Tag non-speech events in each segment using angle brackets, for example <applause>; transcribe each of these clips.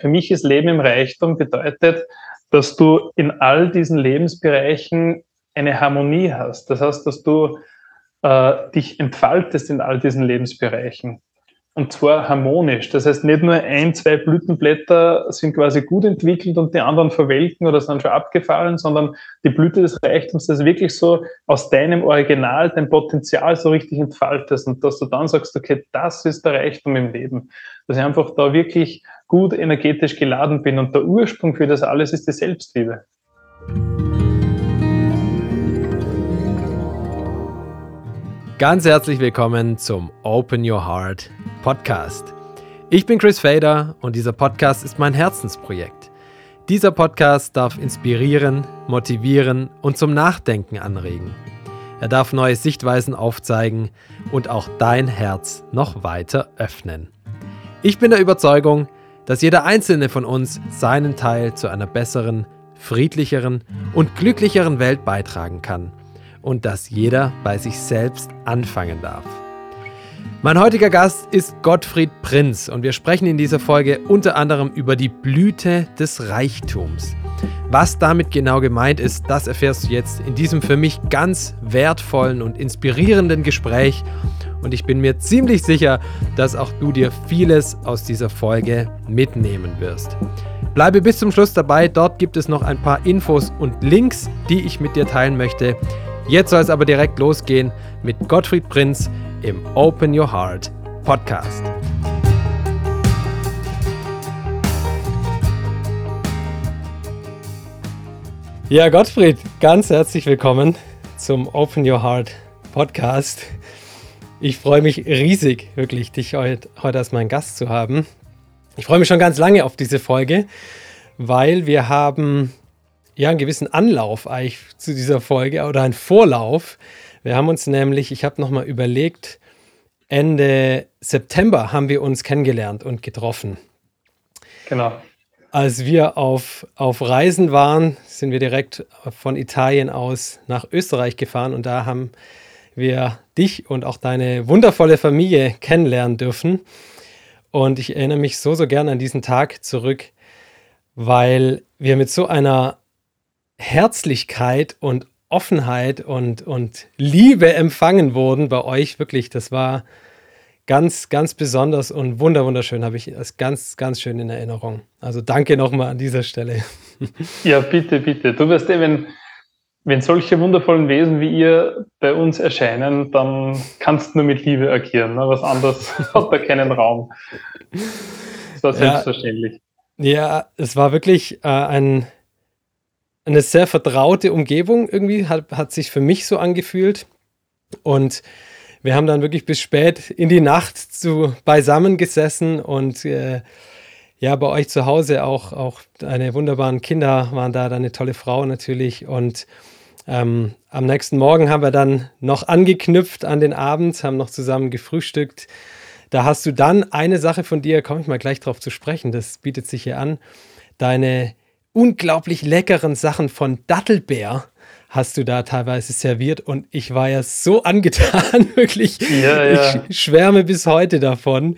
Für mich ist Leben im Reichtum bedeutet, dass du in all diesen Lebensbereichen eine Harmonie hast. Das heißt, dass du äh, dich entfaltest in all diesen Lebensbereichen. Und zwar harmonisch. Das heißt, nicht nur ein, zwei Blütenblätter sind quasi gut entwickelt und die anderen verwelken oder sind schon abgefallen, sondern die Blüte des Reichtums, ist wirklich so aus deinem Original, dein Potenzial so richtig entfaltest und dass du dann sagst, okay, das ist der Reichtum im Leben. Dass ich einfach da wirklich gut energetisch geladen bin und der Ursprung für das alles ist die Selbstliebe. Ganz herzlich willkommen zum Open Your Heart Podcast. Ich bin Chris Fader und dieser Podcast ist mein Herzensprojekt. Dieser Podcast darf inspirieren, motivieren und zum Nachdenken anregen. Er darf neue Sichtweisen aufzeigen und auch dein Herz noch weiter öffnen. Ich bin der Überzeugung, dass jeder einzelne von uns seinen Teil zu einer besseren, friedlicheren und glücklicheren Welt beitragen kann und dass jeder bei sich selbst anfangen darf. Mein heutiger Gast ist Gottfried Prinz und wir sprechen in dieser Folge unter anderem über die Blüte des Reichtums. Was damit genau gemeint ist, das erfährst du jetzt in diesem für mich ganz wertvollen und inspirierenden Gespräch und ich bin mir ziemlich sicher, dass auch du dir vieles aus dieser Folge mitnehmen wirst. Bleibe bis zum Schluss dabei, dort gibt es noch ein paar Infos und Links, die ich mit dir teilen möchte. Jetzt soll es aber direkt losgehen mit Gottfried Prinz im Open Your Heart Podcast. Ja, Gottfried, ganz herzlich willkommen zum Open Your Heart Podcast. Ich freue mich riesig, wirklich, dich heute, als meinen Gast zu haben. Ich freue mich schon ganz lange auf diese Folge, weil wir haben ja einen gewissen Anlauf eigentlich zu dieser Folge oder einen Vorlauf. Wir haben uns nämlich, ich habe nochmal überlegt, Ende September haben wir uns kennengelernt und getroffen. Genau. Als wir auf, auf Reisen waren, sind wir direkt von Italien aus nach Österreich gefahren und da haben wir dich und auch deine wundervolle Familie kennenlernen dürfen. Und ich erinnere mich so, so gern an diesen Tag zurück, weil wir mit so einer Herzlichkeit und Offenheit und, und Liebe empfangen wurden bei euch. Wirklich, das war ganz, ganz besonders und wunderschön, habe ich das ganz, ganz schön in Erinnerung. Also danke nochmal an dieser Stelle. <laughs> Ja, bitte, bitte. Du wirst eh, wenn, wenn solche wundervollen Wesen wie ihr bei uns erscheinen, dann kannst du nur mit Liebe agieren. Ne? Was anderes <laughs> hat da keinen Raum. Das war selbstverständlich. Ja, ja es war wirklich äh, ein eine sehr vertraute Umgebung irgendwie, hat, hat sich für mich so angefühlt. Und wir haben dann wirklich bis spät in die Nacht zu, beisammen gesessen und äh, ja, bei euch zu Hause auch, auch deine wunderbaren Kinder waren da, deine tolle Frau natürlich. Und ähm, am nächsten Morgen haben wir dann noch angeknüpft an den Abend, haben noch zusammen gefrühstückt. Da hast du dann eine Sache von dir, komme ich mal gleich drauf zu sprechen, das bietet sich hier an, deine unglaublich leckeren Sachen von Dattelbär hast du da teilweise serviert und ich war ja so <laughs> angetan, wirklich. Ja, ja. Ich schwärme bis heute davon.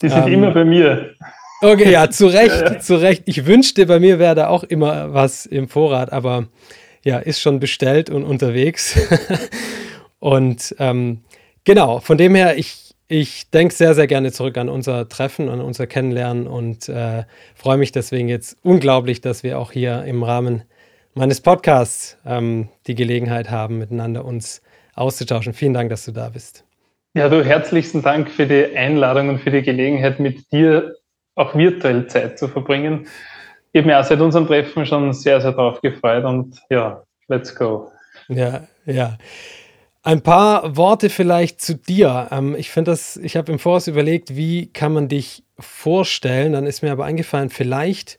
Die sind ähm, immer bei mir. Okay, ja, zu <laughs> Recht, ja, zu Recht. Ich wünschte, bei mir wäre da auch immer was im Vorrat, aber ja, ist schon bestellt und unterwegs. <laughs> und ähm, genau, von dem her, ich, ich denke sehr, sehr gerne zurück an unser Treffen, an unser Kennenlernen und äh, freue mich deswegen jetzt unglaublich, dass wir auch hier im Rahmen meines Podcasts ähm, die Gelegenheit haben, miteinander uns auszutauschen. Vielen Dank, dass du da bist. Ja, du herzlichsten Dank für die Einladung und für die Gelegenheit, mit dir auch virtuell Zeit zu verbringen. Ich habe mich auch seit unserem Treffen schon sehr, sehr darauf gefreut und ja, let's go. Ja, ja. Ein paar Worte vielleicht zu dir. Ähm, ich finde das, ich habe im Voraus überlegt, wie kann man dich vorstellen. Dann ist mir aber eingefallen, vielleicht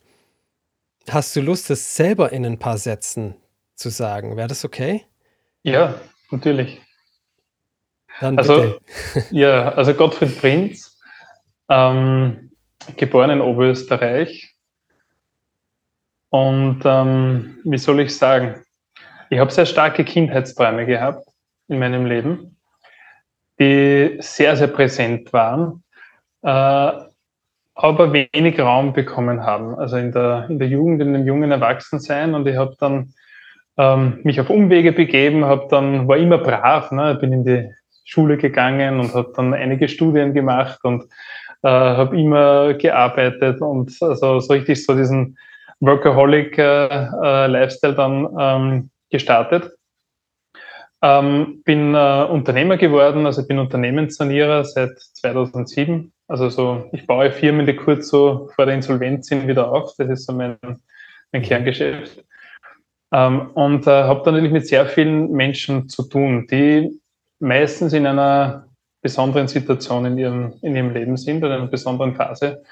hast du Lust, das selber in ein paar Sätzen zu sagen. Wäre das okay? Ja, natürlich. Dann also, <laughs> ja, also Gottfried Prinz, ähm, geboren in Oberösterreich. Und ähm, wie soll ich sagen? Ich habe sehr starke Kindheitsträume gehabt in meinem Leben, die sehr, sehr präsent waren. Äh, aber wenig Raum bekommen haben. Also in der, in der Jugend, in dem jungen Erwachsensein. Und ich habe dann ähm, mich auf Umwege begeben, habe dann, war immer brav, ne? bin in die Schule gegangen und habe dann einige Studien gemacht und äh, habe immer gearbeitet und also so richtig so diesen Workaholic-Lifestyle äh, äh, dann ähm, gestartet. Ähm, bin äh, Unternehmer geworden, also bin Unternehmenssanierer seit 2007. Also so, ich baue Firmen, die kurz so vor der Insolvenz sind, wieder auf. Das ist so mein, mein Kerngeschäft. Ähm, und äh, habe dann natürlich mit sehr vielen Menschen zu tun, die meistens in einer besonderen Situation in ihrem, in ihrem Leben sind oder in einer besonderen Phase.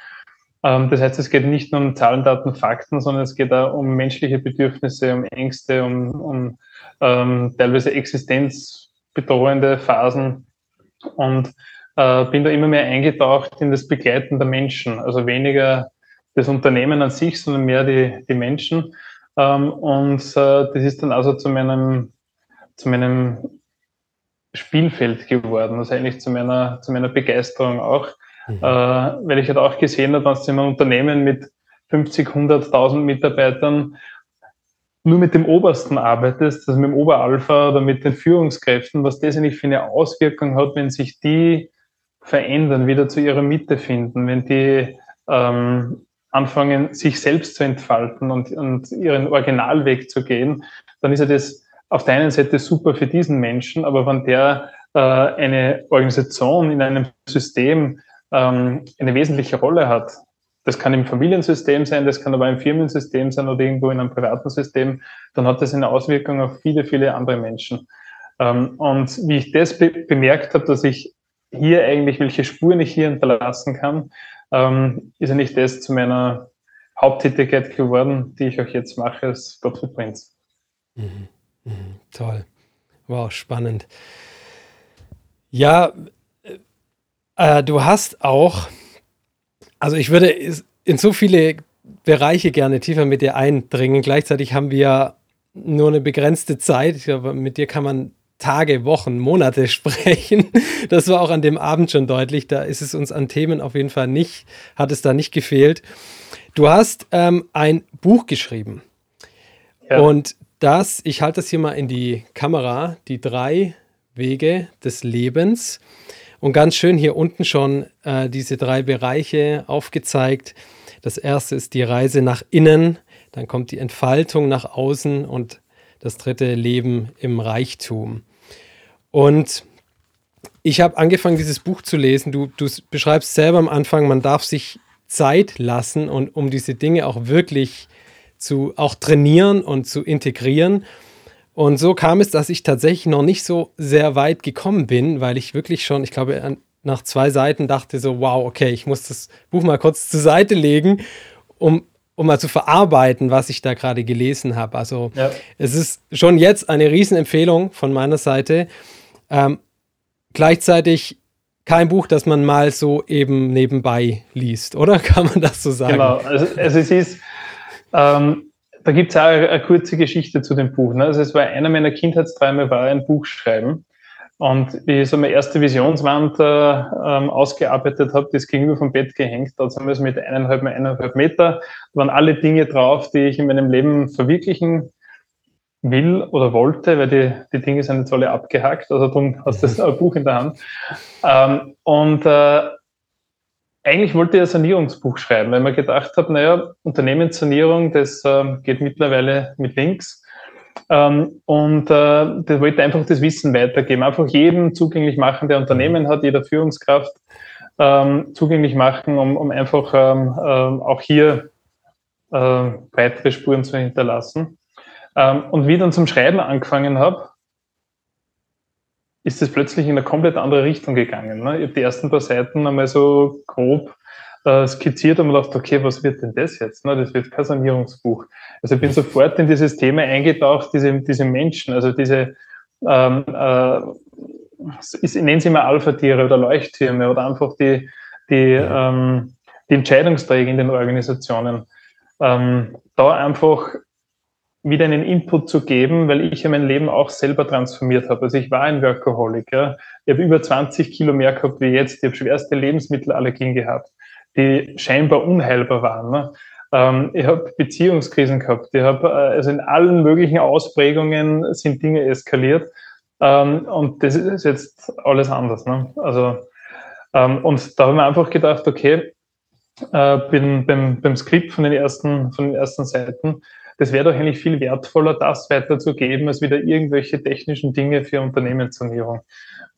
Ähm, das heißt, es geht nicht nur um Zahlen, Daten, Fakten, sondern es geht auch um menschliche Bedürfnisse, um Ängste, um, um ähm, teilweise existenzbedrohende Phasen und äh, bin da immer mehr eingetaucht in das Begleiten der Menschen. Also weniger das Unternehmen an sich, sondern mehr die, die Menschen. Ähm, und äh, das ist dann also zu meinem, zu meinem Spielfeld geworden, also eigentlich zu meiner, zu meiner Begeisterung auch, mhm. äh, weil ich halt auch gesehen habe, dass in einem Unternehmen mit 50, 100.000 Mitarbeitern nur mit dem Obersten arbeitest, also mit dem Oberalpha oder mit den Führungskräften, was das eigentlich für eine Auswirkung hat, wenn sich die verändern, wieder zu ihrer Mitte finden, wenn die ähm, anfangen, sich selbst zu entfalten und, und ihren Originalweg zu gehen, dann ist ja das auf der einen Seite super für diesen Menschen, aber wenn der äh, eine Organisation in einem System ähm, eine wesentliche Rolle hat, das kann im Familiensystem sein, das kann aber im Firmensystem sein oder irgendwo in einem privaten System, dann hat das eine Auswirkung auf viele, viele andere Menschen. Ähm, und wie ich das be bemerkt habe, dass ich hier eigentlich, welche Spuren ich hier hinterlassen kann, ähm, ist eigentlich das zu meiner Haupttätigkeit geworden, die ich auch jetzt mache als Gottfried Prinz. Mhm. Mhm. Toll. Wow, spannend. Ja, äh, du hast auch also ich würde in so viele Bereiche gerne tiefer mit dir eindringen. Gleichzeitig haben wir nur eine begrenzte Zeit. Glaube, mit dir kann man Tage, Wochen, Monate <laughs> sprechen. Das war auch an dem Abend schon deutlich. Da ist es uns an Themen auf jeden Fall nicht, hat es da nicht gefehlt. Du hast ähm, ein Buch geschrieben. Ja. Und das, ich halte das hier mal in die Kamera, die drei Wege des Lebens. Und ganz schön hier unten schon äh, diese drei Bereiche aufgezeigt. Das erste ist die Reise nach innen, dann kommt die Entfaltung nach außen und das dritte Leben im Reichtum. Und ich habe angefangen, dieses Buch zu lesen. Du, du beschreibst selber am Anfang, man darf sich Zeit lassen und um diese Dinge auch wirklich zu auch trainieren und zu integrieren. Und so kam es, dass ich tatsächlich noch nicht so sehr weit gekommen bin, weil ich wirklich schon, ich glaube, nach zwei Seiten dachte so, wow, okay, ich muss das Buch mal kurz zur Seite legen, um, um mal zu verarbeiten, was ich da gerade gelesen habe. Also ja. es ist schon jetzt eine Riesenempfehlung von meiner Seite. Ähm, gleichzeitig kein Buch, das man mal so eben nebenbei liest, oder? <laughs> Kann man das so sagen? Genau, also, also es ist, ähm, da gibt es auch eine, eine, kurze Geschichte zu dem Buch. Ne? Also es war einer meiner Kindheitsträume, war ein Buch schreiben. Und wie ich so meine erste Visionswand äh, ähm, ausgearbeitet habe, das gegenüber vom Bett gehängt, da haben wir es mit eineinhalb eineinhalb Meter, waren alle Dinge drauf, die ich in meinem Leben verwirklichen will oder wollte, weil die, die Dinge sind jetzt alle abgehackt, also darum hast du das Buch in der Hand. Ähm, und äh, eigentlich wollte ich ein Sanierungsbuch schreiben, weil man gedacht habe, naja, Unternehmenssanierung, das äh, geht mittlerweile mit Links. Ähm, und äh, das wollte einfach das Wissen weitergeben, einfach jedem zugänglich machen, der Unternehmen hat, jeder Führungskraft ähm, zugänglich machen, um, um einfach ähm, ähm auch hier äh, weitere Spuren zu hinterlassen. Ähm, und wie ich dann zum Schreiben angefangen habe, ist es plötzlich in eine komplett andere Richtung gegangen. Ne? Ich habe die ersten paar Seiten einmal so grob äh, skizziert und mir gedacht, okay, was wird denn das jetzt? Ne? Das wird kein Sanierungsbuch. Also ich bin sofort in dieses Thema eingetaucht, diese, diese Menschen, also diese, ähm, äh, ich nenne sie mal Alpha-Tiere oder Leuchttürme oder einfach die, die, ähm, die Entscheidungsträger in den Organisationen. Ähm, da einfach wieder einen Input zu geben, weil ich ja mein Leben auch selber transformiert habe. Also ich war ein Workaholic. Ja. Ich habe über 20 Kilo mehr gehabt wie jetzt. Ich habe schwerste Lebensmittelallergien gehabt. die scheinbar unheilbar waren. Ne? Ähm, ich habe Beziehungskrisen gehabt. Ich habe äh, also in allen möglichen Ausprägungen sind Dinge eskaliert. Ähm, und das ist jetzt alles anders. Ne? Also, ähm, und da haben wir einfach gedacht, okay, äh, bin, beim, beim Skript von den ersten, von den ersten Seiten, das wäre doch eigentlich viel wertvoller, das weiterzugeben, als wieder irgendwelche technischen Dinge für Unternehmensanierung.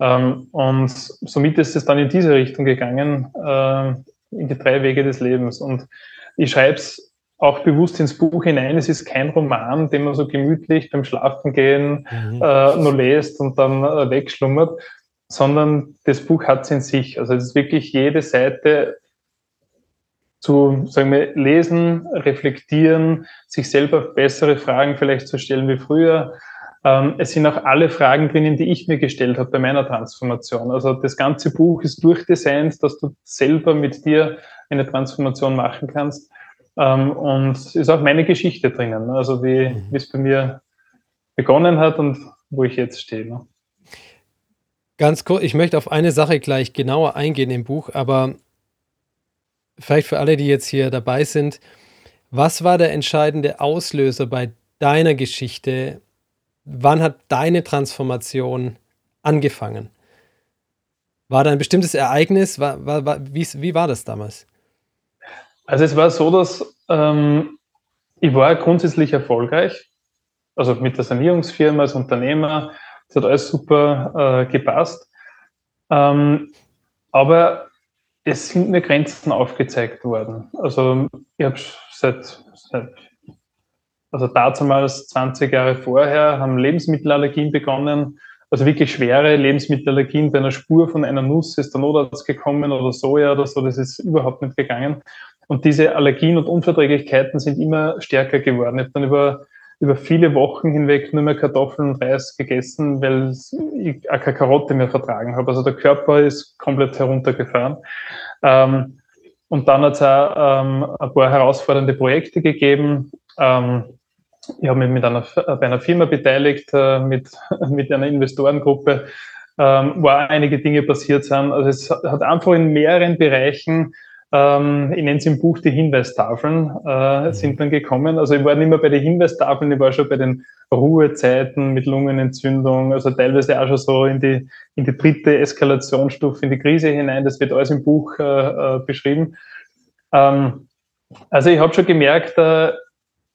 Ähm, und somit ist es dann in diese Richtung gegangen, äh, in die drei Wege des Lebens. Und ich schreibe es auch bewusst ins Buch hinein. Es ist kein Roman, den man so gemütlich beim Schlafengehen mhm. äh, nur liest und dann äh, wegschlummert, sondern das Buch hat es in sich. Also es ist wirklich jede Seite zu sagen wir, lesen, reflektieren, sich selber bessere Fragen vielleicht zu stellen wie früher. Ähm, es sind auch alle Fragen drinnen, die ich mir gestellt habe bei meiner Transformation. Also das ganze Buch ist durchdesignt, dass du selber mit dir eine Transformation machen kannst. Ähm, und ist auch meine Geschichte drinnen, ne? also wie, mhm. es bei mir begonnen hat und wo ich jetzt stehe. Ne? Ganz kurz, ich möchte auf eine Sache gleich genauer eingehen im Buch, aber vielleicht für alle, die jetzt hier dabei sind, was war der entscheidende Auslöser bei deiner Geschichte? Wann hat deine Transformation angefangen? War da ein bestimmtes Ereignis? War, war, war, wie, wie war das damals? Also es war so, dass ähm, ich war grundsätzlich erfolgreich, also mit der Sanierungsfirma als Unternehmer, das hat alles super äh, gepasst. Ähm, aber es sind mir Grenzen aufgezeigt worden. Also ich habe seit, seit also damals 20 Jahre vorher haben Lebensmittelallergien begonnen. Also wirklich schwere Lebensmittelallergien bei einer Spur von einer Nuss ist der Notarzt gekommen oder Soja oder so, das ist überhaupt nicht gegangen. Und diese Allergien und Unverträglichkeiten sind immer stärker geworden. Ich habe dann über, über viele Wochen hinweg nur mehr Kartoffeln und Reis gegessen, weil ich auch keine Karotte mehr vertragen habe. Also der Körper ist komplett heruntergefahren. Ähm, und dann hat es auch ähm, ein paar herausfordernde Projekte gegeben. Ähm, ich habe mich mit einer, bei einer Firma beteiligt, äh, mit, <laughs> mit einer Investorengruppe, ähm, wo einige Dinge passiert sind. Also es hat einfach in mehreren Bereichen ähm, ich nenne es im Buch die Hinweistafeln, äh, mhm. sind dann gekommen. Also ich war nicht mehr bei den Hinweistafeln, ich war schon bei den Ruhezeiten mit Lungenentzündung, also teilweise auch schon so in die, in die dritte Eskalationsstufe, in die Krise hinein. Das wird alles im Buch äh, äh, beschrieben. Ähm, also ich habe schon gemerkt, äh,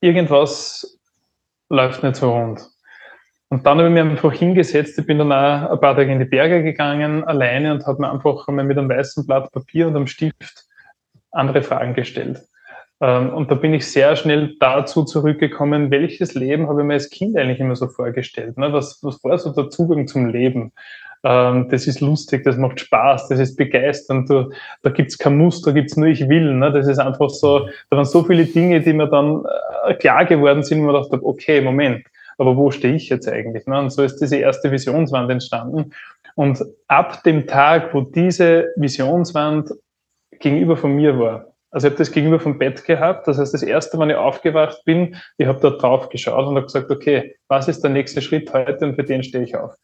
irgendwas läuft nicht so rund. Und dann habe ich mir einfach hingesetzt, ich bin dann auch ein paar Tage in die Berge gegangen, alleine und habe mir einfach mal mit einem weißen Blatt Papier und einem Stift andere Fragen gestellt. Ähm, und da bin ich sehr schnell dazu zurückgekommen, welches Leben habe ich mir als Kind eigentlich immer so vorgestellt? Ne? Was, was war so der Zugang zum Leben? Ähm, das ist lustig, das macht Spaß, das ist begeisternd. da gibt es kein Muster, da gibt es nur ich will. Ne? Das ist einfach so, da waren so viele Dinge, die mir dann äh, klar geworden sind, wo man dachte, okay, Moment, aber wo stehe ich jetzt eigentlich? Ne? Und so ist diese erste Visionswand entstanden. Und ab dem Tag, wo diese Visionswand gegenüber von mir war. Also ich habe das gegenüber vom Bett gehabt. Das heißt, das erste Mal, ich aufgewacht bin, ich habe da drauf geschaut und habe gesagt, okay, was ist der nächste Schritt heute und für den stehe ich auf,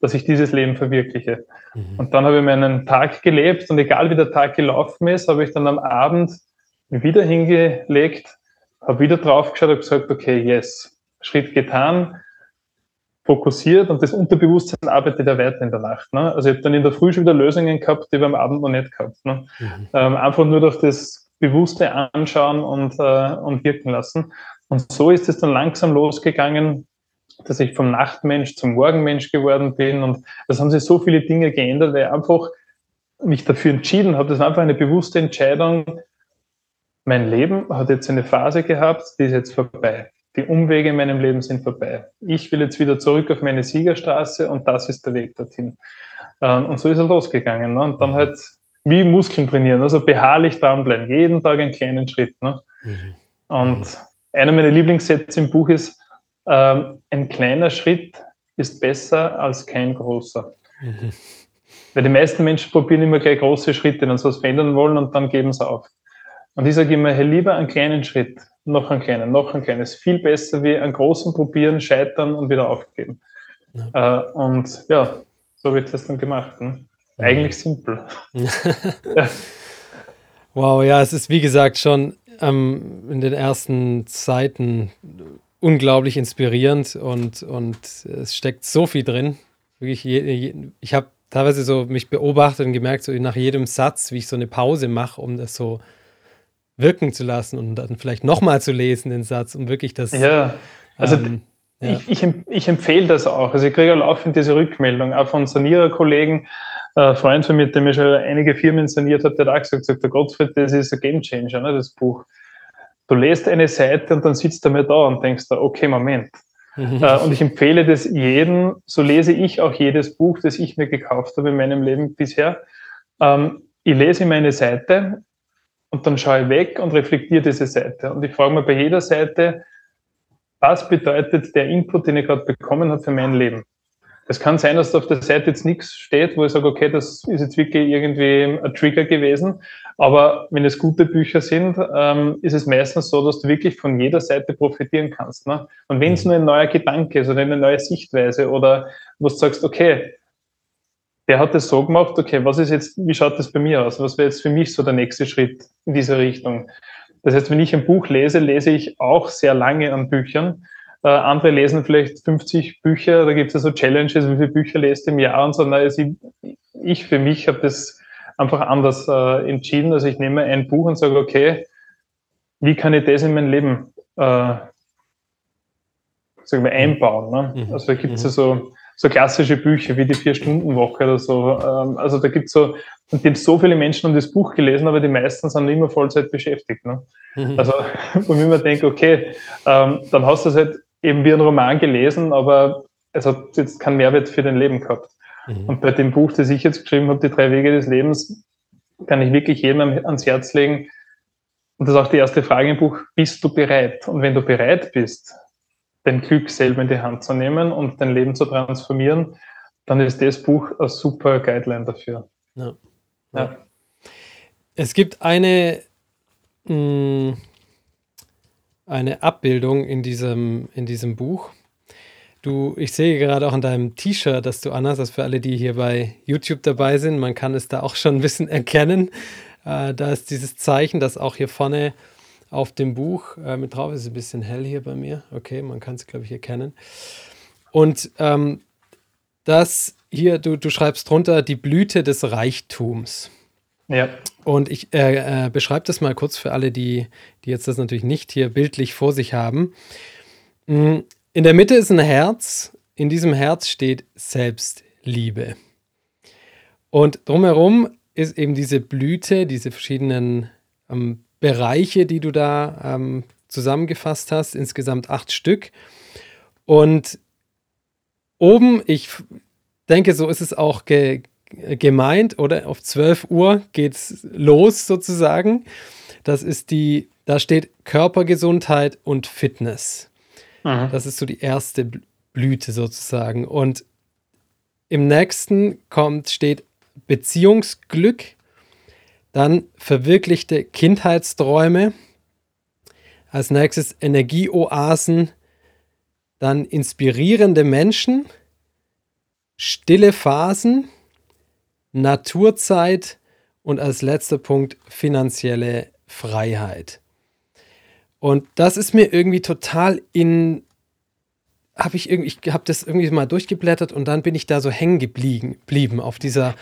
dass ich dieses Leben verwirkliche. Mhm. Und dann habe ich meinen Tag gelebt und egal wie der Tag gelaufen ist, habe ich dann am Abend wieder hingelegt, habe wieder drauf geschaut und gesagt, okay, yes, Schritt getan, fokussiert und das Unterbewusstsein arbeitet ja weiter in der Nacht. Ne? Also ich habe dann in der Früh schon wieder Lösungen gehabt, die wir am Abend noch nicht gehabt. Ne? Mhm. Ähm, einfach nur durch das bewusste Anschauen und, äh, und wirken lassen. Und so ist es dann langsam losgegangen, dass ich vom Nachtmensch zum Morgenmensch geworden bin. Und das haben sich so viele Dinge geändert, weil ich einfach mich dafür entschieden habe. Das war einfach eine bewusste Entscheidung. Mein Leben hat jetzt eine Phase gehabt, die ist jetzt vorbei die Umwege in meinem Leben sind vorbei. Ich will jetzt wieder zurück auf meine Siegerstraße und das ist der Weg dorthin. Ähm, und so ist er losgegangen. Ne? Und dann halt wie Muskeln trainieren, also beharrlich dranbleiben, jeden Tag einen kleinen Schritt. Ne? Mhm. Und einer meiner Lieblingssätze im Buch ist, ähm, ein kleiner Schritt ist besser als kein großer. Mhm. Weil die meisten Menschen probieren immer gleich große Schritte, wenn sie was verändern wollen und dann geben sie auf. Und ich sage immer, hey, lieber einen kleinen Schritt, noch einen kleinen, noch einen kleinen. Ist viel besser wie einen großen probieren, scheitern und wieder aufgeben. Ja. Äh, und ja, so wird das dann gemacht. Ne? Eigentlich simpel. <laughs> ja. Wow, ja, es ist wie gesagt schon ähm, in den ersten Zeiten unglaublich inspirierend und, und es steckt so viel drin. Wirklich, je, je, ich habe teilweise so mich beobachtet und gemerkt, so nach jedem Satz, wie ich so eine Pause mache, um das so wirken zu lassen und dann vielleicht nochmal zu lesen, den Satz, um wirklich das. Ja, also ähm, ja. Ich, ich, ich, empfehle das auch. Also ich kriege laufend diese Rückmeldung, auch von Saniererkollegen. Ein Freund von mir, der mir schon einige Firmen saniert hat, der hat auch gesagt, sagt, der Gottfried, das ist ein Gamechanger, ne, das Buch. Du lest eine Seite und dann sitzt du mal da und denkst da, okay, Moment. Mhm. Äh, und ich empfehle das jedem, so lese ich auch jedes Buch, das ich mir gekauft habe in meinem Leben bisher. Ähm, ich lese meine Seite und dann schaue ich weg und reflektiere diese Seite. Und ich frage mir bei jeder Seite, was bedeutet der Input, den ich gerade bekommen habe für mein Leben? Es kann sein, dass da auf der Seite jetzt nichts steht, wo ich sage, okay, das ist jetzt wirklich irgendwie ein Trigger gewesen. Aber wenn es gute Bücher sind, ähm, ist es meistens so, dass du wirklich von jeder Seite profitieren kannst. Ne? Und wenn es nur ein neuer Gedanke ist oder eine neue Sichtweise oder wo du sagst, okay, der hat es so gemacht, okay, was ist jetzt, wie schaut das bei mir aus? Was wäre jetzt für mich so der nächste Schritt in diese Richtung? Das heißt, wenn ich ein Buch lese, lese ich auch sehr lange an Büchern. Äh, andere lesen vielleicht 50 Bücher, da gibt es ja so Challenges, wie viele Bücher lest im Jahr und so. Na, also ich, ich für mich habe das einfach anders äh, entschieden. Also ich nehme ein Buch und sage, okay, wie kann ich das in mein Leben äh, sagen wir, einbauen? Ne? Mhm. Also da gibt es ja mhm. so so klassische Bücher wie die Vier-Stunden-Woche oder so. Ähm, also da gibt es so, und die haben so viele Menschen um das Buch gelesen, aber die meisten sind immer Vollzeit beschäftigt. Ne? Mhm. Also, <laughs> wo ich mir denke, okay, ähm, dann hast du es halt eben wie ein Roman gelesen, aber es hat jetzt keinen Mehrwert für dein Leben gehabt. Mhm. Und bei dem Buch, das ich jetzt geschrieben habe, Die drei Wege des Lebens, kann ich wirklich jedem ans Herz legen. Und das ist auch die erste Frage im Buch, bist du bereit? Und wenn du bereit bist, dein Glück selber in die Hand zu nehmen und dein Leben zu transformieren, dann ist das Buch ein super Guideline dafür. Ja. ja. Es gibt eine, mh, mm, eine Abbildung in diesem, in diesem Buch. Du, ich sehe gerade auch an deinem T-Shirt, dass du anhast, das für alle, die hier bei YouTube dabei sind, man kann es da auch schon ein bisschen <laughs> erkennen. Äh, da ist dieses Zeichen, das auch hier vorne auf dem Buch äh, mit drauf. Ist ein bisschen hell hier bei mir. Okay, man kann es, glaube ich, erkennen. Und ähm, das hier, du, du schreibst drunter die Blüte des Reichtums. Ja. Und ich äh, äh, beschreibe das mal kurz für alle, die, die jetzt das natürlich nicht hier bildlich vor sich haben. Mm, in der Mitte ist ein Herz. In diesem Herz steht Selbstliebe. Und drumherum ist eben diese Blüte, diese verschiedenen ähm, Bereiche, die du da ähm, zusammengefasst hast, insgesamt acht Stück. Und oben, ich denke, so ist es auch ge gemeint, oder auf 12 Uhr geht es los sozusagen. Das ist die, da steht Körpergesundheit und Fitness. Aha. Das ist so die erste Blüte sozusagen. Und im nächsten kommt, steht Beziehungsglück dann verwirklichte Kindheitsträume. Als nächstes Energieoasen. Dann inspirierende Menschen. Stille Phasen. Naturzeit. Und als letzter Punkt finanzielle Freiheit. Und das ist mir irgendwie total in habe ich irgendwie, ich habe das irgendwie mal durchgeblättert und dann bin ich da so hängen geblieben auf dieser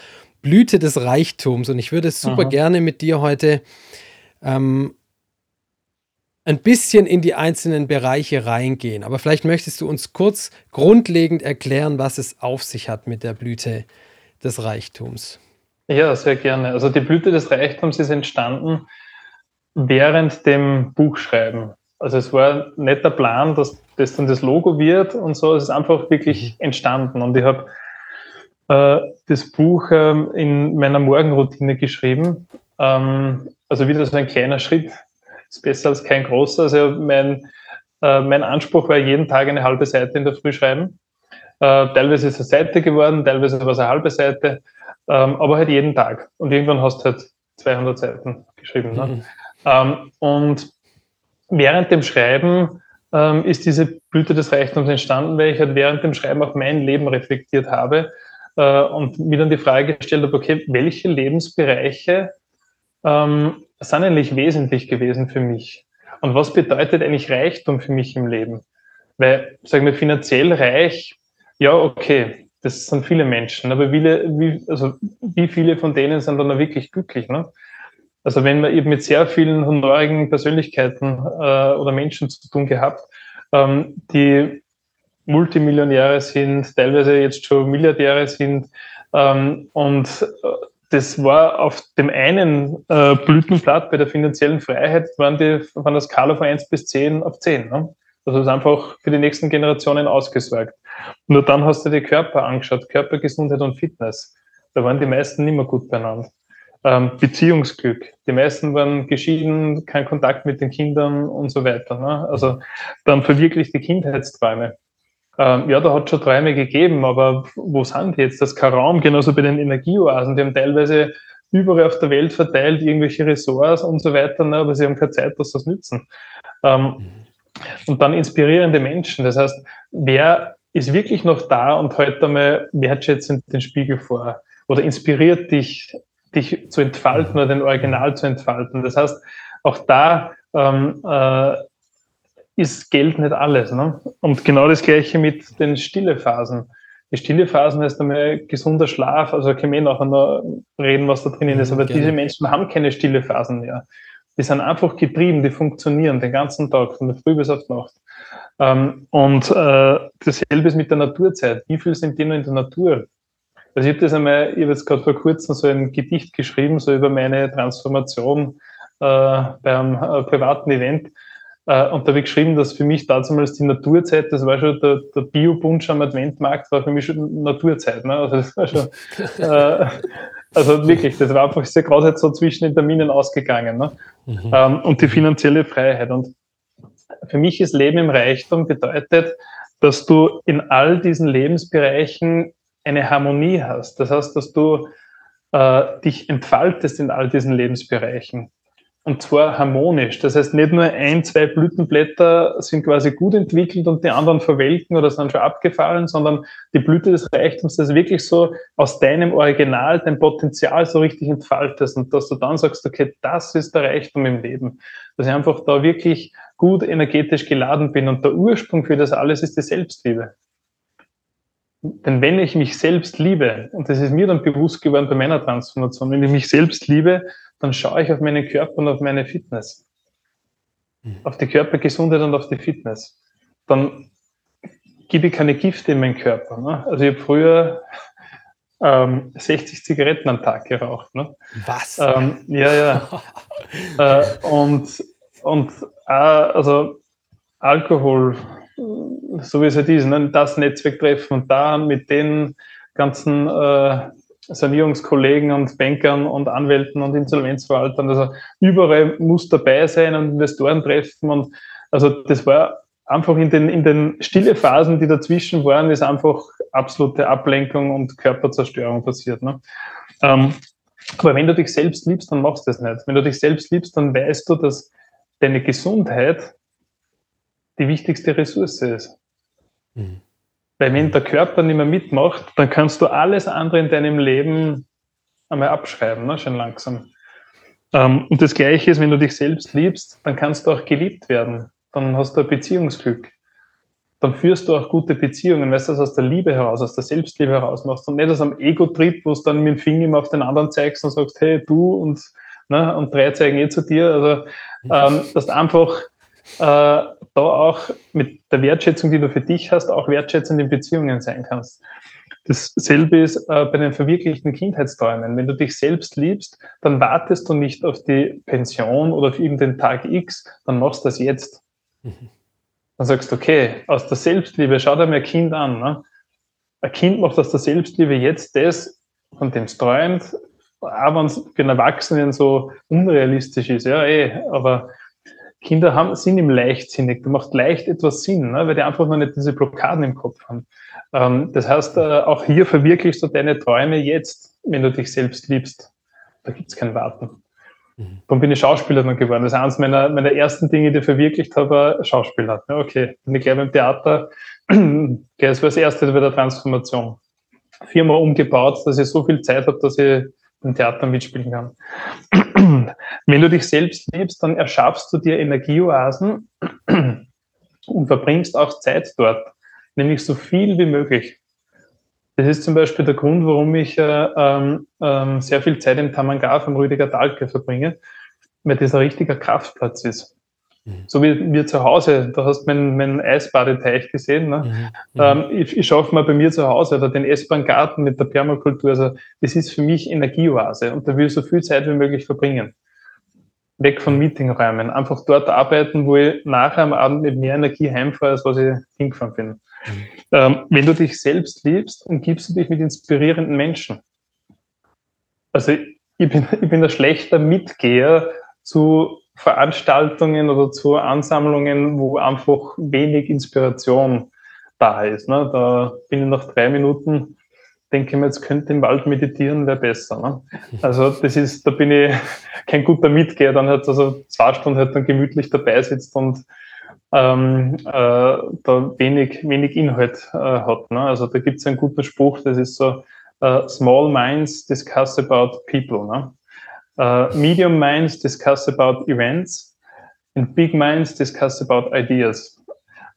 Blüte des Reichtums. Und ich würde es super Aha. gerne mit dir heute ähm, ein bisschen in die einzelnen Bereiche reingehen. Aber vielleicht möchtest du uns kurz grundlegend erklären, was es auf sich hat mit der Blüte des Reichtums. Ja, sehr gerne. Also die Blüte des Reichtums ist entstanden während dem Buchschreiben. Also es war nicht der Plan, dass das dann das Logo wird und so. Es ist einfach wirklich mhm. entstanden. Und ich habe äh, das Buch ähm, in meiner Morgenroutine geschrieben. Ähm, also wieder so ein kleiner Schritt, ist besser als kein großer. Also mein, äh, mein Anspruch war jeden Tag eine halbe Seite in der Früh schreiben. Äh, teilweise ist es eine Seite geworden, teilweise war es eine halbe Seite, ähm, aber halt jeden Tag. Und irgendwann hast du halt 200 Seiten geschrieben. Ne? Mhm. Ähm, und während dem Schreiben ähm, ist diese Blüte des Reichtums entstanden, weil ich halt während dem Schreiben auch mein Leben reflektiert habe äh, und mir dann die Frage gestellt habe, okay, welche Lebensbereiche ähm, sind eigentlich wesentlich gewesen für mich? Und was bedeutet eigentlich Reichtum für mich im Leben? Weil, sagen wir, finanziell reich, ja, okay, das sind viele Menschen, aber wie, also wie viele von denen sind dann wirklich glücklich? Ne? Also wenn man eben mit sehr vielen honorigen Persönlichkeiten äh, oder Menschen zu tun gehabt, ähm, die Multimillionäre sind, teilweise jetzt schon Milliardäre sind. Ähm, und äh, das war auf dem einen äh, Blütenblatt bei der finanziellen Freiheit, waren, die, waren das Skala von 1 bis 10 auf 10. Ne? Das ist einfach für die nächsten Generationen ausgesorgt. Nur dann hast du die Körper angeschaut, Körpergesundheit und Fitness. Da waren die meisten nicht mehr gut beieinander. Ähm, Beziehungsglück. Die meisten waren geschieden, kein Kontakt mit den Kindern und so weiter. Ne? Also dann verwirklichte Kindheitsträume. Ähm, ja, da hat es schon Träume gegeben, aber wo sind die jetzt? Das ist kein Raum, genauso bei den Energieoasen. Die haben teilweise überall auf der Welt verteilt irgendwelche Ressorts und so weiter, ne? aber sie haben keine Zeit, dass das nützen. Ähm, und dann inspirierende Menschen. Das heißt, wer ist wirklich noch da und heute einmal wertschätzend den Spiegel vor oder inspiriert dich, dich zu entfalten oder den Original zu entfalten. Das heißt, auch da ähm, äh, ist Geld nicht alles. Ne? Und genau das Gleiche mit den stille Phasen. Die stille Phasen heißt einmal gesunder Schlaf, also können wir nachher noch reden, was da drinnen ist, mhm, aber Gerne. diese Menschen haben keine stille Phasen mehr. Die sind einfach getrieben, die funktionieren den ganzen Tag, von der Früh bis auf die Nacht. Ähm, und äh, dasselbe ist mit der Naturzeit. Wie viel sind die noch in der Natur? Also ich habe das einmal, ich habe jetzt gerade vor kurzem so ein Gedicht geschrieben, so über meine Transformation äh, beim äh, privaten Event. Äh, und da habe ich geschrieben, dass für mich damals die Naturzeit, das war schon der, der Bio-Bunsch am Adventmarkt, war für mich schon Naturzeit. Ne? Also das war schon, <laughs> äh, also wirklich, das war einfach ja gerade halt so zwischen den Terminen ausgegangen. Ne? Mhm. Ähm, und die finanzielle Freiheit. Und für mich ist Leben im Reichtum bedeutet, dass du in all diesen Lebensbereichen eine Harmonie hast. Das heißt, dass du äh, dich entfaltest in all diesen Lebensbereichen. Und zwar harmonisch. Das heißt, nicht nur ein, zwei Blütenblätter sind quasi gut entwickelt und die anderen verwelken oder sind schon abgefallen, sondern die Blüte des Reichtums, das wirklich so aus deinem Original, dein Potenzial so richtig entfaltest und dass du dann sagst, okay, das ist der Reichtum im Leben. Dass ich einfach da wirklich gut energetisch geladen bin und der Ursprung für das alles ist die Selbstliebe. Denn wenn ich mich selbst liebe, und das ist mir dann bewusst geworden bei meiner Transformation, wenn ich mich selbst liebe, dann schaue ich auf meinen Körper und auf meine Fitness. Mhm. Auf die Körpergesundheit und auf die Fitness. Dann gebe ich keine Gifte in meinen Körper. Ne? Also ich habe früher ähm, 60 Zigaretten am Tag geraucht. Ne? Was? Ähm, ja, ja. <laughs> äh, und und äh, also Alkohol, so wie es halt ist, ne? das Netzwerk treffen und da mit den ganzen äh, Sanierungskollegen und Bankern und Anwälten und Insolvenzverwaltern. Also überall muss dabei sein und Investoren treffen. Und also das war einfach in den, in den stille Phasen, die dazwischen waren, ist einfach absolute Ablenkung und Körperzerstörung passiert. Ne? Ähm, aber wenn du dich selbst liebst, dann machst du das nicht. Wenn du dich selbst liebst, dann weißt du, dass deine Gesundheit die wichtigste Ressource ist. Mhm. Weil wenn der Körper nicht mehr mitmacht, dann kannst du alles andere in deinem Leben einmal abschreiben, ne, schon langsam. Ähm, und das Gleiche ist, wenn du dich selbst liebst, dann kannst du auch geliebt werden. Dann hast du ein Beziehungsglück. Dann führst du auch gute Beziehungen, weißt du, das aus der Liebe heraus, aus der Selbstliebe heraus machst und nicht aus einem Ego-Trip, wo du dann mit dem Finger immer auf den anderen zeigst und sagst, hey, du und, ne, und drei zeigen eh zu dir. Also, ähm, dass du einfach da auch mit der Wertschätzung, die du für dich hast, auch wertschätzend in Beziehungen sein kannst. Dasselbe ist äh, bei den verwirklichten Kindheitsträumen. Wenn du dich selbst liebst, dann wartest du nicht auf die Pension oder auf irgendeinen Tag X, dann machst du das jetzt. Mhm. Dann sagst du, okay, aus der Selbstliebe, schau dir mal ein Kind an. Ne? Ein Kind macht aus der Selbstliebe jetzt das, von dem es träumt, auch wenn es für einen Erwachsenen so unrealistisch ist. Ja, eh, aber Kinder haben, sind im leichtsinnig. Du machst leicht etwas Sinn, ne, weil die einfach noch nicht diese Blockaden im Kopf haben. Ähm, das heißt, äh, auch hier verwirklichst du deine Träume jetzt, wenn du dich selbst liebst. Da gibt es kein Warten. Mhm. Dann bin ich Schauspieler dann geworden. Das ist eines meiner, meiner ersten Dinge, die ich verwirklicht habe, Schauspieler. Ja, okay, bin ich gleich beim Theater. <clears throat> das war das erste bei der Transformation. Firma umgebaut, dass ich so viel Zeit habe, dass ich im Theater mitspielen kann. <clears throat> Wenn du dich selbst liebst, dann erschaffst du dir Energieoasen und verbringst auch Zeit dort, nämlich so viel wie möglich. Das ist zum Beispiel der Grund, warum ich äh, ähm, ähm, sehr viel Zeit im Tamangar vom Rüdiger Dahlke verbringe, weil das ein richtiger Kraftplatz ist. Mhm. So wie wir zu Hause, da hast du meinen, meinen Eisbadeteich gesehen. Ne? Mhm. Ähm, ich, ich schaffe mal bei mir zu Hause oder den S-Bahn-Garten mit der Permakultur. Also das ist für mich Energieoase und da will ich so viel Zeit wie möglich verbringen. Weg von Meetingräumen, einfach dort arbeiten, wo ich nachher am Abend mit mehr Energie heimfahre, als was ich hingefahren bin. Mhm. Ähm, wenn du dich selbst liebst, umgibst du dich mit inspirierenden Menschen. Also ich bin, <laughs> ich bin ein schlechter Mitgeher zu Veranstaltungen oder zu Ansammlungen, wo einfach wenig Inspiration da ist. Ne? Da bin ich nach drei Minuten, denke ich mir, jetzt könnte im Wald meditieren, wäre besser. Ne? <laughs> Also das ist, da bin ich kein guter Mitgeher, dann hat also zwei Stunden halt dann gemütlich dabei sitzt und ähm, äh, da wenig, wenig Inhalt äh, hat. Ne? Also da gibt es einen guten Spruch, das ist so, uh, small minds discuss about people. Ne? Uh, medium minds discuss about events and big minds discuss about ideas.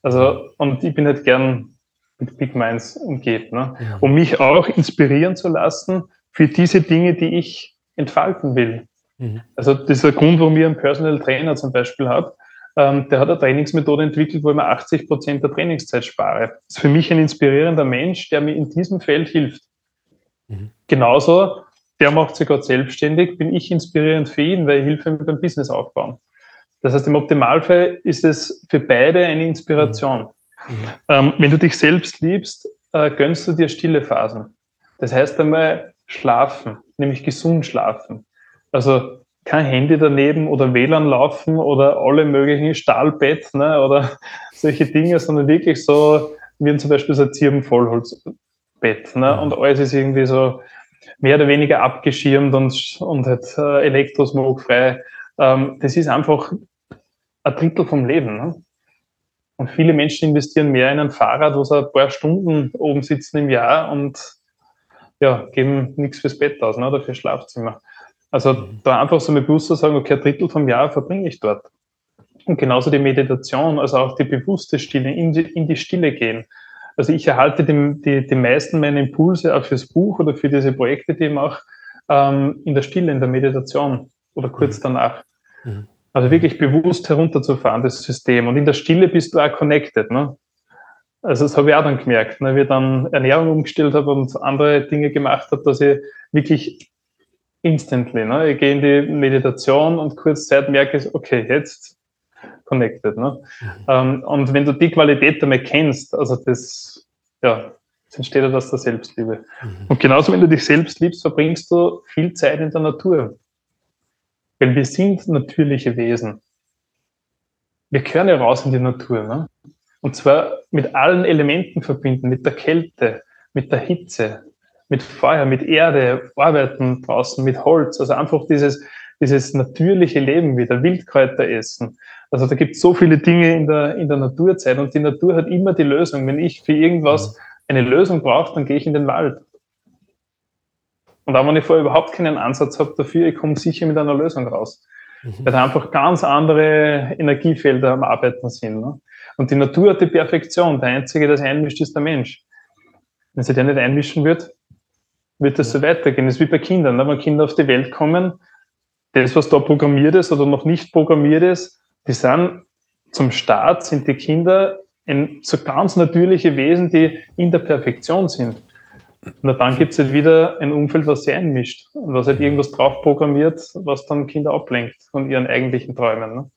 Also, und ich bin halt gern mit Big Minds umgeht, ne? Ja. um mich auch inspirieren zu lassen für diese Dinge, die ich entfalten will. Mhm. Also, das ist der Grund, warum ich einen Personal Trainer zum Beispiel habe. Ähm, der hat eine Trainingsmethode entwickelt, wo ich mir 80 Prozent der Trainingszeit spare. Das ist für mich ein inspirierender Mensch, der mir in diesem Feld hilft. Mhm. Genauso der macht sich gerade selbstständig, bin ich inspirierend für ihn, weil ich hilfe ihm beim Business aufbauen. Das heißt, im Optimalfall ist es für beide eine Inspiration. Mhm. Ähm, wenn du dich selbst liebst, äh, gönnst du dir stille Phasen. Das heißt einmal schlafen, nämlich gesund schlafen. Also kein Handy daneben oder WLAN laufen oder alle möglichen Stahlbett ne, oder <laughs> solche Dinge, sondern wirklich so, wie zum Beispiel so ein Zirbenvollholzbett. Ne, mhm. und alles ist irgendwie so mehr oder weniger abgeschirmt und, und halt äh, elektrosmogfrei. Ähm, das ist einfach ein Drittel vom Leben. Ne? Und viele Menschen investieren mehr in ein Fahrrad, wo sie ein paar Stunden oben sitzen im Jahr und ja, geben nichts fürs Bett aus ne, oder fürs Schlafzimmer. Also mhm. da einfach so mit Bewusstsein sagen, okay, ein Drittel vom Jahr verbringe ich dort. Und genauso die Meditation, also auch die bewusste Stille, in die, in die Stille gehen. Also ich erhalte die, die, die meisten meiner Impulse auch fürs Buch oder für diese Projekte, die ich mache, ähm, in der Stille, in der Meditation oder kurz mhm. danach. Mhm. Also wirklich bewusst herunterzufahren, das System. Und in der Stille bist du auch connected. Ne? Also das habe ich auch dann gemerkt, ne? wie ich dann Ernährung umgestellt habe und andere Dinge gemacht habe, dass ich wirklich instantly, ne? ich gehe in die Meditation und kurz Zeit merke ich, okay, jetzt connected. Ne? Mhm. Ähm, und wenn du die Qualität damit kennst, also das, ja, das entsteht ja aus der Selbstliebe. Mhm. Und genauso, wenn du dich selbst liebst, verbringst du viel Zeit in der Natur. Weil wir sind natürliche Wesen. Wir gehören ja raus in die Natur. Ne? Und zwar mit allen Elementen verbinden, mit der Kälte, mit der Hitze, mit Feuer, mit Erde, arbeiten draußen, mit Holz. Also einfach dieses, dieses natürliche Leben wieder, Wildkräuter essen. Also da gibt es so viele Dinge in der, in der Naturzeit und die Natur hat immer die Lösung. Wenn ich für irgendwas eine Lösung brauche, dann gehe ich in den Wald. Und auch wenn ich vorher überhaupt keinen Ansatz habe dafür, ich komme sicher mit einer Lösung raus. Mhm. Weil da einfach ganz andere Energiefelder am Arbeiten sind. Ne? Und die Natur hat die Perfektion. Der Einzige, der sich einmischt, ist der Mensch. Wenn sich der nicht einmischen wird, wird das so weitergehen. Das ist wie bei Kindern. Ne? Wenn Kinder auf die Welt kommen, das, was da programmiert ist oder noch nicht programmiert ist, die sind zum Start, sind die Kinder ein so ganz natürliche Wesen, die in der Perfektion sind. Und dann gibt es halt wieder ein Umfeld, was sie einmischt und was halt irgendwas drauf programmiert, was dann Kinder ablenkt von ihren eigentlichen Träumen. Ne?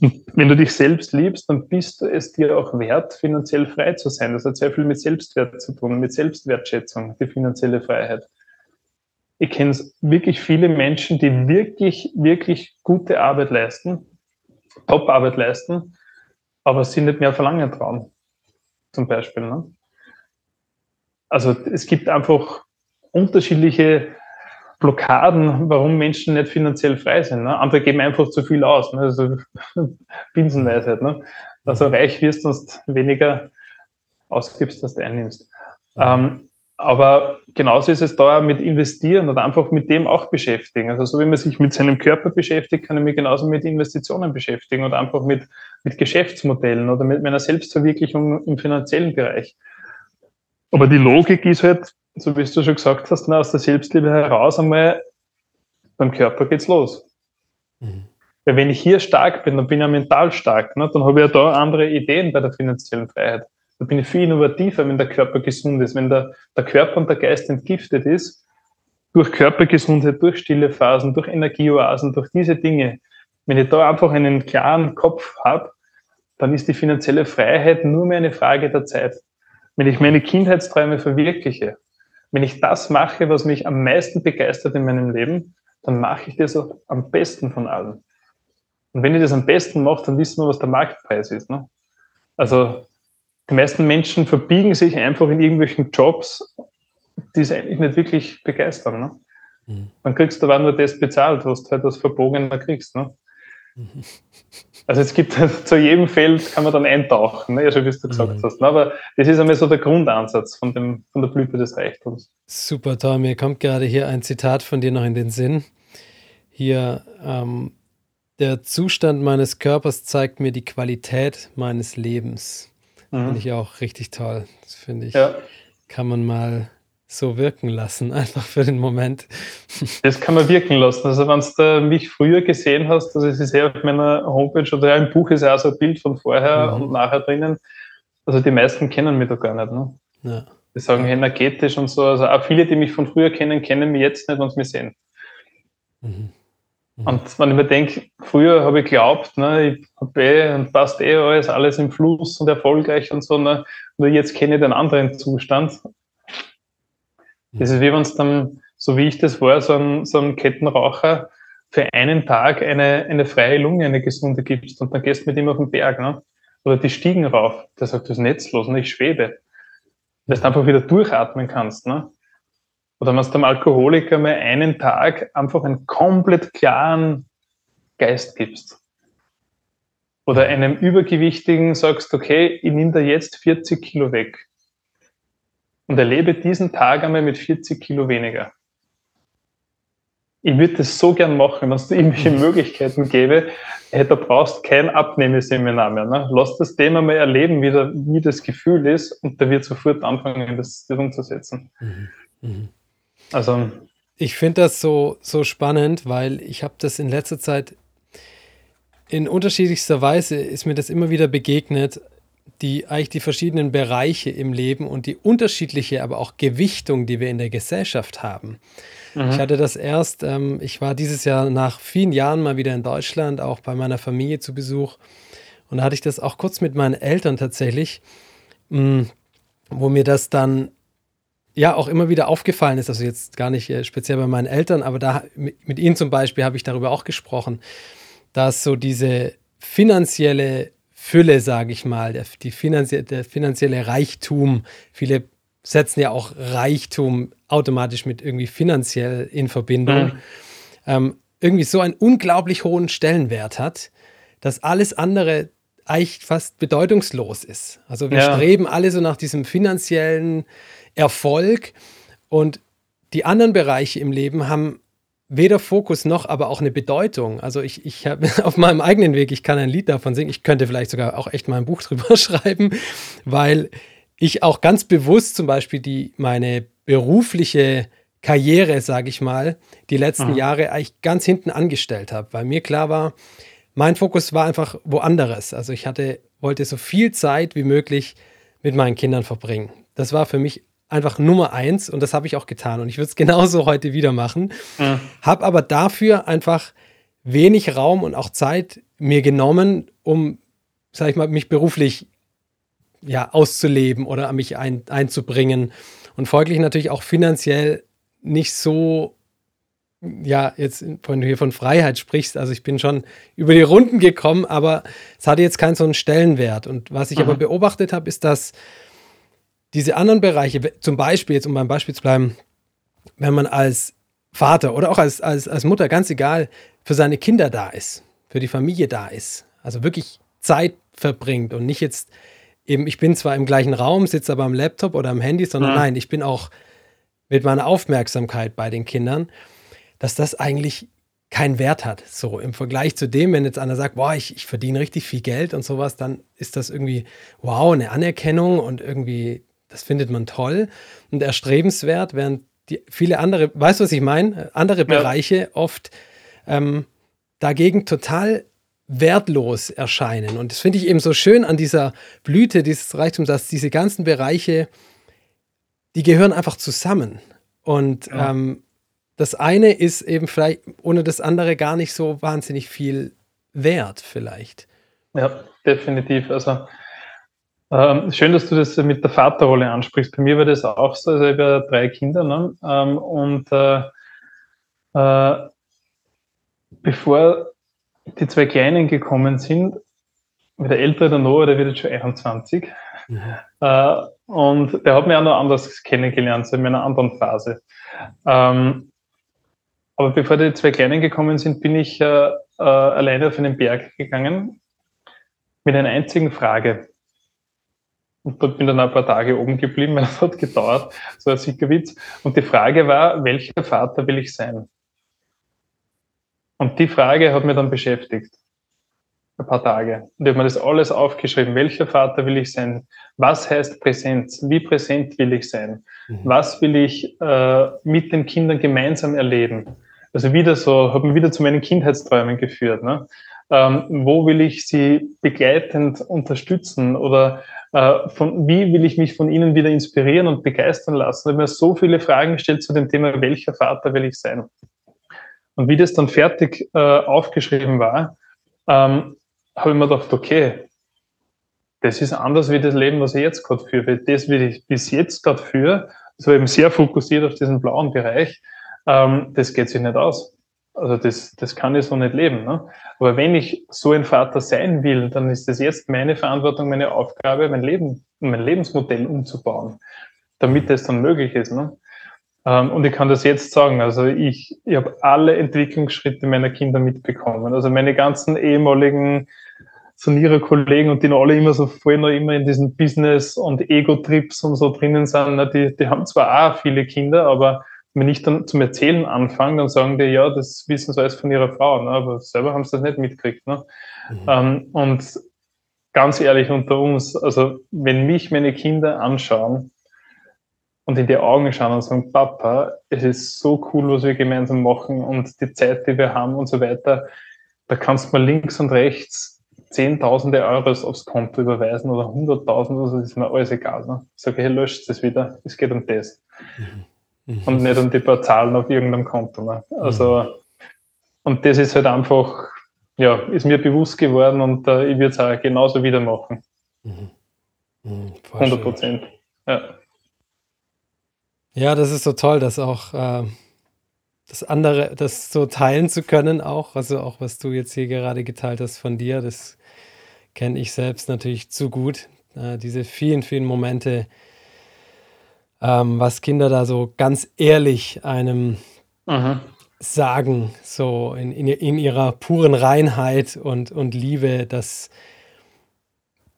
Und wenn du dich selbst liebst, dann bist du es dir auch wert, finanziell frei zu sein. Das hat sehr viel mit Selbstwert zu tun, mit Selbstwertschätzung, die finanzielle Freiheit ich kenne wirklich viele Menschen, die wirklich, wirklich gute Arbeit leisten, Top-Arbeit leisten, aber sie nicht mehr verlangen trauen, zum Beispiel. Ne? Also es gibt einfach unterschiedliche Blockaden, warum Menschen nicht finanziell frei sind. Ne? Andere geben einfach zu viel aus. Ne? Also <laughs> Binsenweisheit. Ne? Also reich wirst, du weniger ausgibst, als du einnimmst. Ähm, aber genauso ist es da mit investieren oder einfach mit dem auch beschäftigen. Also so wie man sich mit seinem Körper beschäftigt, kann ich mich genauso mit Investitionen beschäftigen oder einfach mit, mit Geschäftsmodellen oder mit meiner Selbstverwirklichung im finanziellen Bereich. Aber die Logik ist halt, so wie du schon gesagt hast, aus der Selbstliebe heraus einmal, beim Körper geht's los. Mhm. Weil wenn ich hier stark bin, dann bin ich ja mental stark. Ne? Dann habe ich ja da andere Ideen bei der finanziellen Freiheit. Da bin ich viel innovativer, wenn der Körper gesund ist, wenn der, der Körper und der Geist entgiftet ist, durch Körpergesundheit, durch stille Phasen, durch Energieoasen, durch diese Dinge. Wenn ich da einfach einen klaren Kopf habe, dann ist die finanzielle Freiheit nur mehr eine Frage der Zeit. Wenn ich meine Kindheitsträume verwirkliche, wenn ich das mache, was mich am meisten begeistert in meinem Leben, dann mache ich das auch am besten von allen. Und wenn ich das am besten mache, dann wissen wir, was der Marktpreis ist. Ne? Also die meisten Menschen verbiegen sich einfach in irgendwelchen Jobs, die sie eigentlich nicht wirklich begeistern. Ne? Mhm. Dann kriegst du aber nur das bezahlt, was du halt als Verbogener kriegst. Ne? Mhm. Also es gibt halt, <laughs> zu jedem Feld kann man dann eintauchen, ne? ja, schon wie du gesagt mhm. hast. Ne? Aber das ist einmal so der Grundansatz von, dem, von der Blüte des Reichtums. Super, toll. Mir kommt gerade hier ein Zitat von dir noch in den Sinn. Hier, ähm, der Zustand meines Körpers zeigt mir die Qualität meines Lebens. Mhm. Finde ich auch richtig toll. Das finde ich, ja. kann man mal so wirken lassen, <laughs> einfach für den Moment. Das kann man wirken lassen. Also wenn du mich früher gesehen hast, also es ist ja auf meiner Homepage oder ja im Buch ist ja auch so ein Bild von vorher mhm. und nachher drinnen. Also die meisten kennen mich da gar nicht. Ne? Ja. Die sagen energetisch und so. Also auch viele, die mich von früher kennen, kennen mich jetzt nicht, wenn sie mich sehen. Mhm. Mhm. Und wenn ich mir denke, früher habe ich geglaubt, ne, ich habe eh und passt eh alles, alles im Fluss und erfolgreich und so, ne, nur jetzt kenne ich den anderen Zustand. Das ist wie wenn es dann, so wie ich das war, so ein, so ein Kettenraucher für einen Tag eine, eine freie Lunge, eine gesunde gibst und dann gehst du mit ihm auf den Berg, ne? Oder die Stiegen rauf. Der sagt, das ist netzlos und ich schwebe. Dass du einfach wieder durchatmen kannst, ne? Oder wenn du dem Alkoholiker mal einen Tag einfach einen komplett klaren Geist gibst. Oder einem Übergewichtigen sagst, okay, ich nehme da jetzt 40 Kilo weg. Und erlebe diesen Tag einmal mit 40 Kilo weniger. Ich würde das so gern machen, wenn es irgendwelche Möglichkeiten gäbe. Hey, da brauchst kein Abnehmeseminar mehr. Ne? Lass das Thema mal erleben, wie, da, wie das Gefühl ist, und da wird sofort anfangen, das, das umzusetzen. Mhm. Mhm. Also ich finde das so, so spannend, weil ich habe das in letzter Zeit in unterschiedlichster Weise ist mir das immer wieder begegnet, die eigentlich die verschiedenen Bereiche im Leben und die unterschiedliche, aber auch Gewichtung, die wir in der Gesellschaft haben. Mhm. Ich hatte das erst, ähm, ich war dieses Jahr nach vielen Jahren mal wieder in Deutschland, auch bei meiner Familie zu Besuch. Und da hatte ich das auch kurz mit meinen Eltern tatsächlich, mh, mm, wo mir das dann ja auch immer wieder aufgefallen ist, also jetzt gar nicht äh, speziell bei meinen Eltern, aber da mit, mit ihnen zum Beispiel habe ich darüber auch gesprochen, dass so diese finanzielle Fülle, sage ich mal, der, die finanzie der finanzielle Reichtum, viele setzen ja auch Reichtum automatisch mit irgendwie finanziell in Verbindung, mhm. ähm, irgendwie so einen unglaublich hohen Stellenwert hat, dass alles andere eigentlich fast bedeutungslos ist. Also wir ja. streben alle so nach diesem finanziellen Erfolg und die anderen Bereiche im Leben haben weder Fokus noch aber auch eine Bedeutung. Also ich, ich habe <laughs> auf meinem eigenen Weg, ich kann ein Lied davon singen, ich könnte vielleicht sogar auch echt mal ein Buch <laughs> drüber schreiben, weil ich auch ganz bewusst zum Beispiel die meine berufliche Karriere, sage ich mal, die letzten mhm. Jahre eigentlich ganz hinten angestellt habe, weil mir klar war, mein Fokus war einfach woanders. Also ich hatte, wollte so viel Zeit wie möglich mit meinen Kindern verbringen. Das war für mich einfach Nummer eins und das habe ich auch getan und ich würde es <laughs> genauso heute wieder machen. Mhm. Habe aber dafür einfach wenig Raum und auch Zeit mir genommen, um, sag ich mal, mich beruflich ja, auszuleben oder mich ein, einzubringen und folglich natürlich auch finanziell nicht so, ja, jetzt, wenn du hier von Freiheit sprichst, also ich bin schon über die Runden gekommen, aber es hatte jetzt keinen so einen Stellenwert. Und was ich mhm. aber beobachtet habe, ist, dass diese anderen Bereiche, zum Beispiel, jetzt um beim Beispiel zu bleiben, wenn man als Vater oder auch als, als, als Mutter, ganz egal, für seine Kinder da ist, für die Familie da ist, also wirklich Zeit verbringt und nicht jetzt eben, ich bin zwar im gleichen Raum, sitze aber am Laptop oder am Handy, sondern mhm. nein, ich bin auch mit meiner Aufmerksamkeit bei den Kindern, dass das eigentlich keinen Wert hat. So im Vergleich zu dem, wenn jetzt einer sagt, boah, ich, ich verdiene richtig viel Geld und sowas, dann ist das irgendwie, wow, eine Anerkennung und irgendwie, das findet man toll und erstrebenswert, während die viele andere, weißt du, was ich meine? Andere ja. Bereiche oft ähm, dagegen total wertlos erscheinen. Und das finde ich eben so schön an dieser Blüte dieses Reichtums, dass diese ganzen Bereiche, die gehören einfach zusammen. Und ja. ähm, das eine ist eben vielleicht ohne das andere gar nicht so wahnsinnig viel wert, vielleicht. Ja, definitiv. Also ähm, schön, dass du das mit der Vaterrolle ansprichst. Bei mir war das auch so. Also ich habe ja drei Kinder ne? ähm, und äh, äh, bevor die zwei Kleinen gekommen sind, der ältere, der Noah, der wird jetzt schon 21. Mhm. Äh, und der hat mich auch noch anders kennengelernt, so in meiner anderen Phase. Ähm, aber bevor die zwei Kleinen gekommen sind, bin ich äh, äh, alleine auf einen Berg gegangen mit einer einzigen Frage. Und dort bin dann ein paar Tage oben geblieben, weil <laughs> es hat gedauert, so ein Sickerwitz. Und die Frage war, welcher Vater will ich sein? Und die Frage hat mir dann beschäftigt. Ein paar Tage. Und ich habe mir das alles aufgeschrieben. Welcher Vater will ich sein? Was heißt Präsenz? Wie präsent will ich sein? Mhm. Was will ich äh, mit den Kindern gemeinsam erleben? Also wieder so, habe mich wieder zu meinen Kindheitsträumen geführt. Ne? Ähm, wo will ich sie begleitend unterstützen oder äh, von, wie will ich mich von ihnen wieder inspirieren und begeistern lassen? Ich habe mir so viele Fragen gestellt zu dem Thema, welcher Vater will ich sein? Und wie das dann fertig äh, aufgeschrieben war, ähm, habe ich mir gedacht, okay, das ist anders wie das Leben, was ich jetzt gerade führe. Das, wie ich bis jetzt gerade führe, das war eben sehr fokussiert auf diesen blauen Bereich, ähm, das geht sich nicht aus. Also das, das kann ich so nicht leben. Ne? Aber wenn ich so ein Vater sein will, dann ist es jetzt meine Verantwortung, meine Aufgabe, mein Leben, mein Lebensmodell umzubauen, damit das dann möglich ist. Ne? Ähm, und ich kann das jetzt sagen, also ich, ich habe alle Entwicklungsschritte meiner Kinder mitbekommen. Also meine ganzen ehemaligen Sanierer-Kollegen und die noch alle immer so voll noch immer in diesen Business- und Ego-Trips und so drinnen sind, ne, die, die haben zwar auch viele Kinder, aber wenn ich dann zum Erzählen anfange, dann sagen die, ja, das wissen sie alles von ihrer Frau, ne? aber selber haben sie das nicht mitgekriegt. Ne? Mhm. Ähm, und ganz ehrlich unter uns, also wenn mich meine Kinder anschauen und in die Augen schauen und sagen, Papa, es ist so cool, was wir gemeinsam machen und die Zeit, die wir haben und so weiter, da kannst du mal links und rechts Zehntausende Euros aufs Konto überweisen oder hunderttausend, also das ist mir alles egal. Ne? Ich sage, hey, löscht es wieder, es geht um das. Mhm mhm. und nicht um die paar Zahlen auf irgendeinem Konto. Ne? Also, mhm. und das ist halt einfach, ja, ist mir bewusst geworden und äh, ich würde es auch genauso wieder machen. Mhm. 100 mhm, Prozent. Ja. ja, das ist so toll, dass auch äh, das andere, das so teilen zu können, auch, also auch was du jetzt hier gerade geteilt hast von dir, das kenne ich selbst natürlich zu gut. Äh, diese vielen, vielen Momente, ähm, was Kinder da so ganz ehrlich einem mhm. sagen, so in, in, in, ihrer puren Reinheit und, und Liebe, das,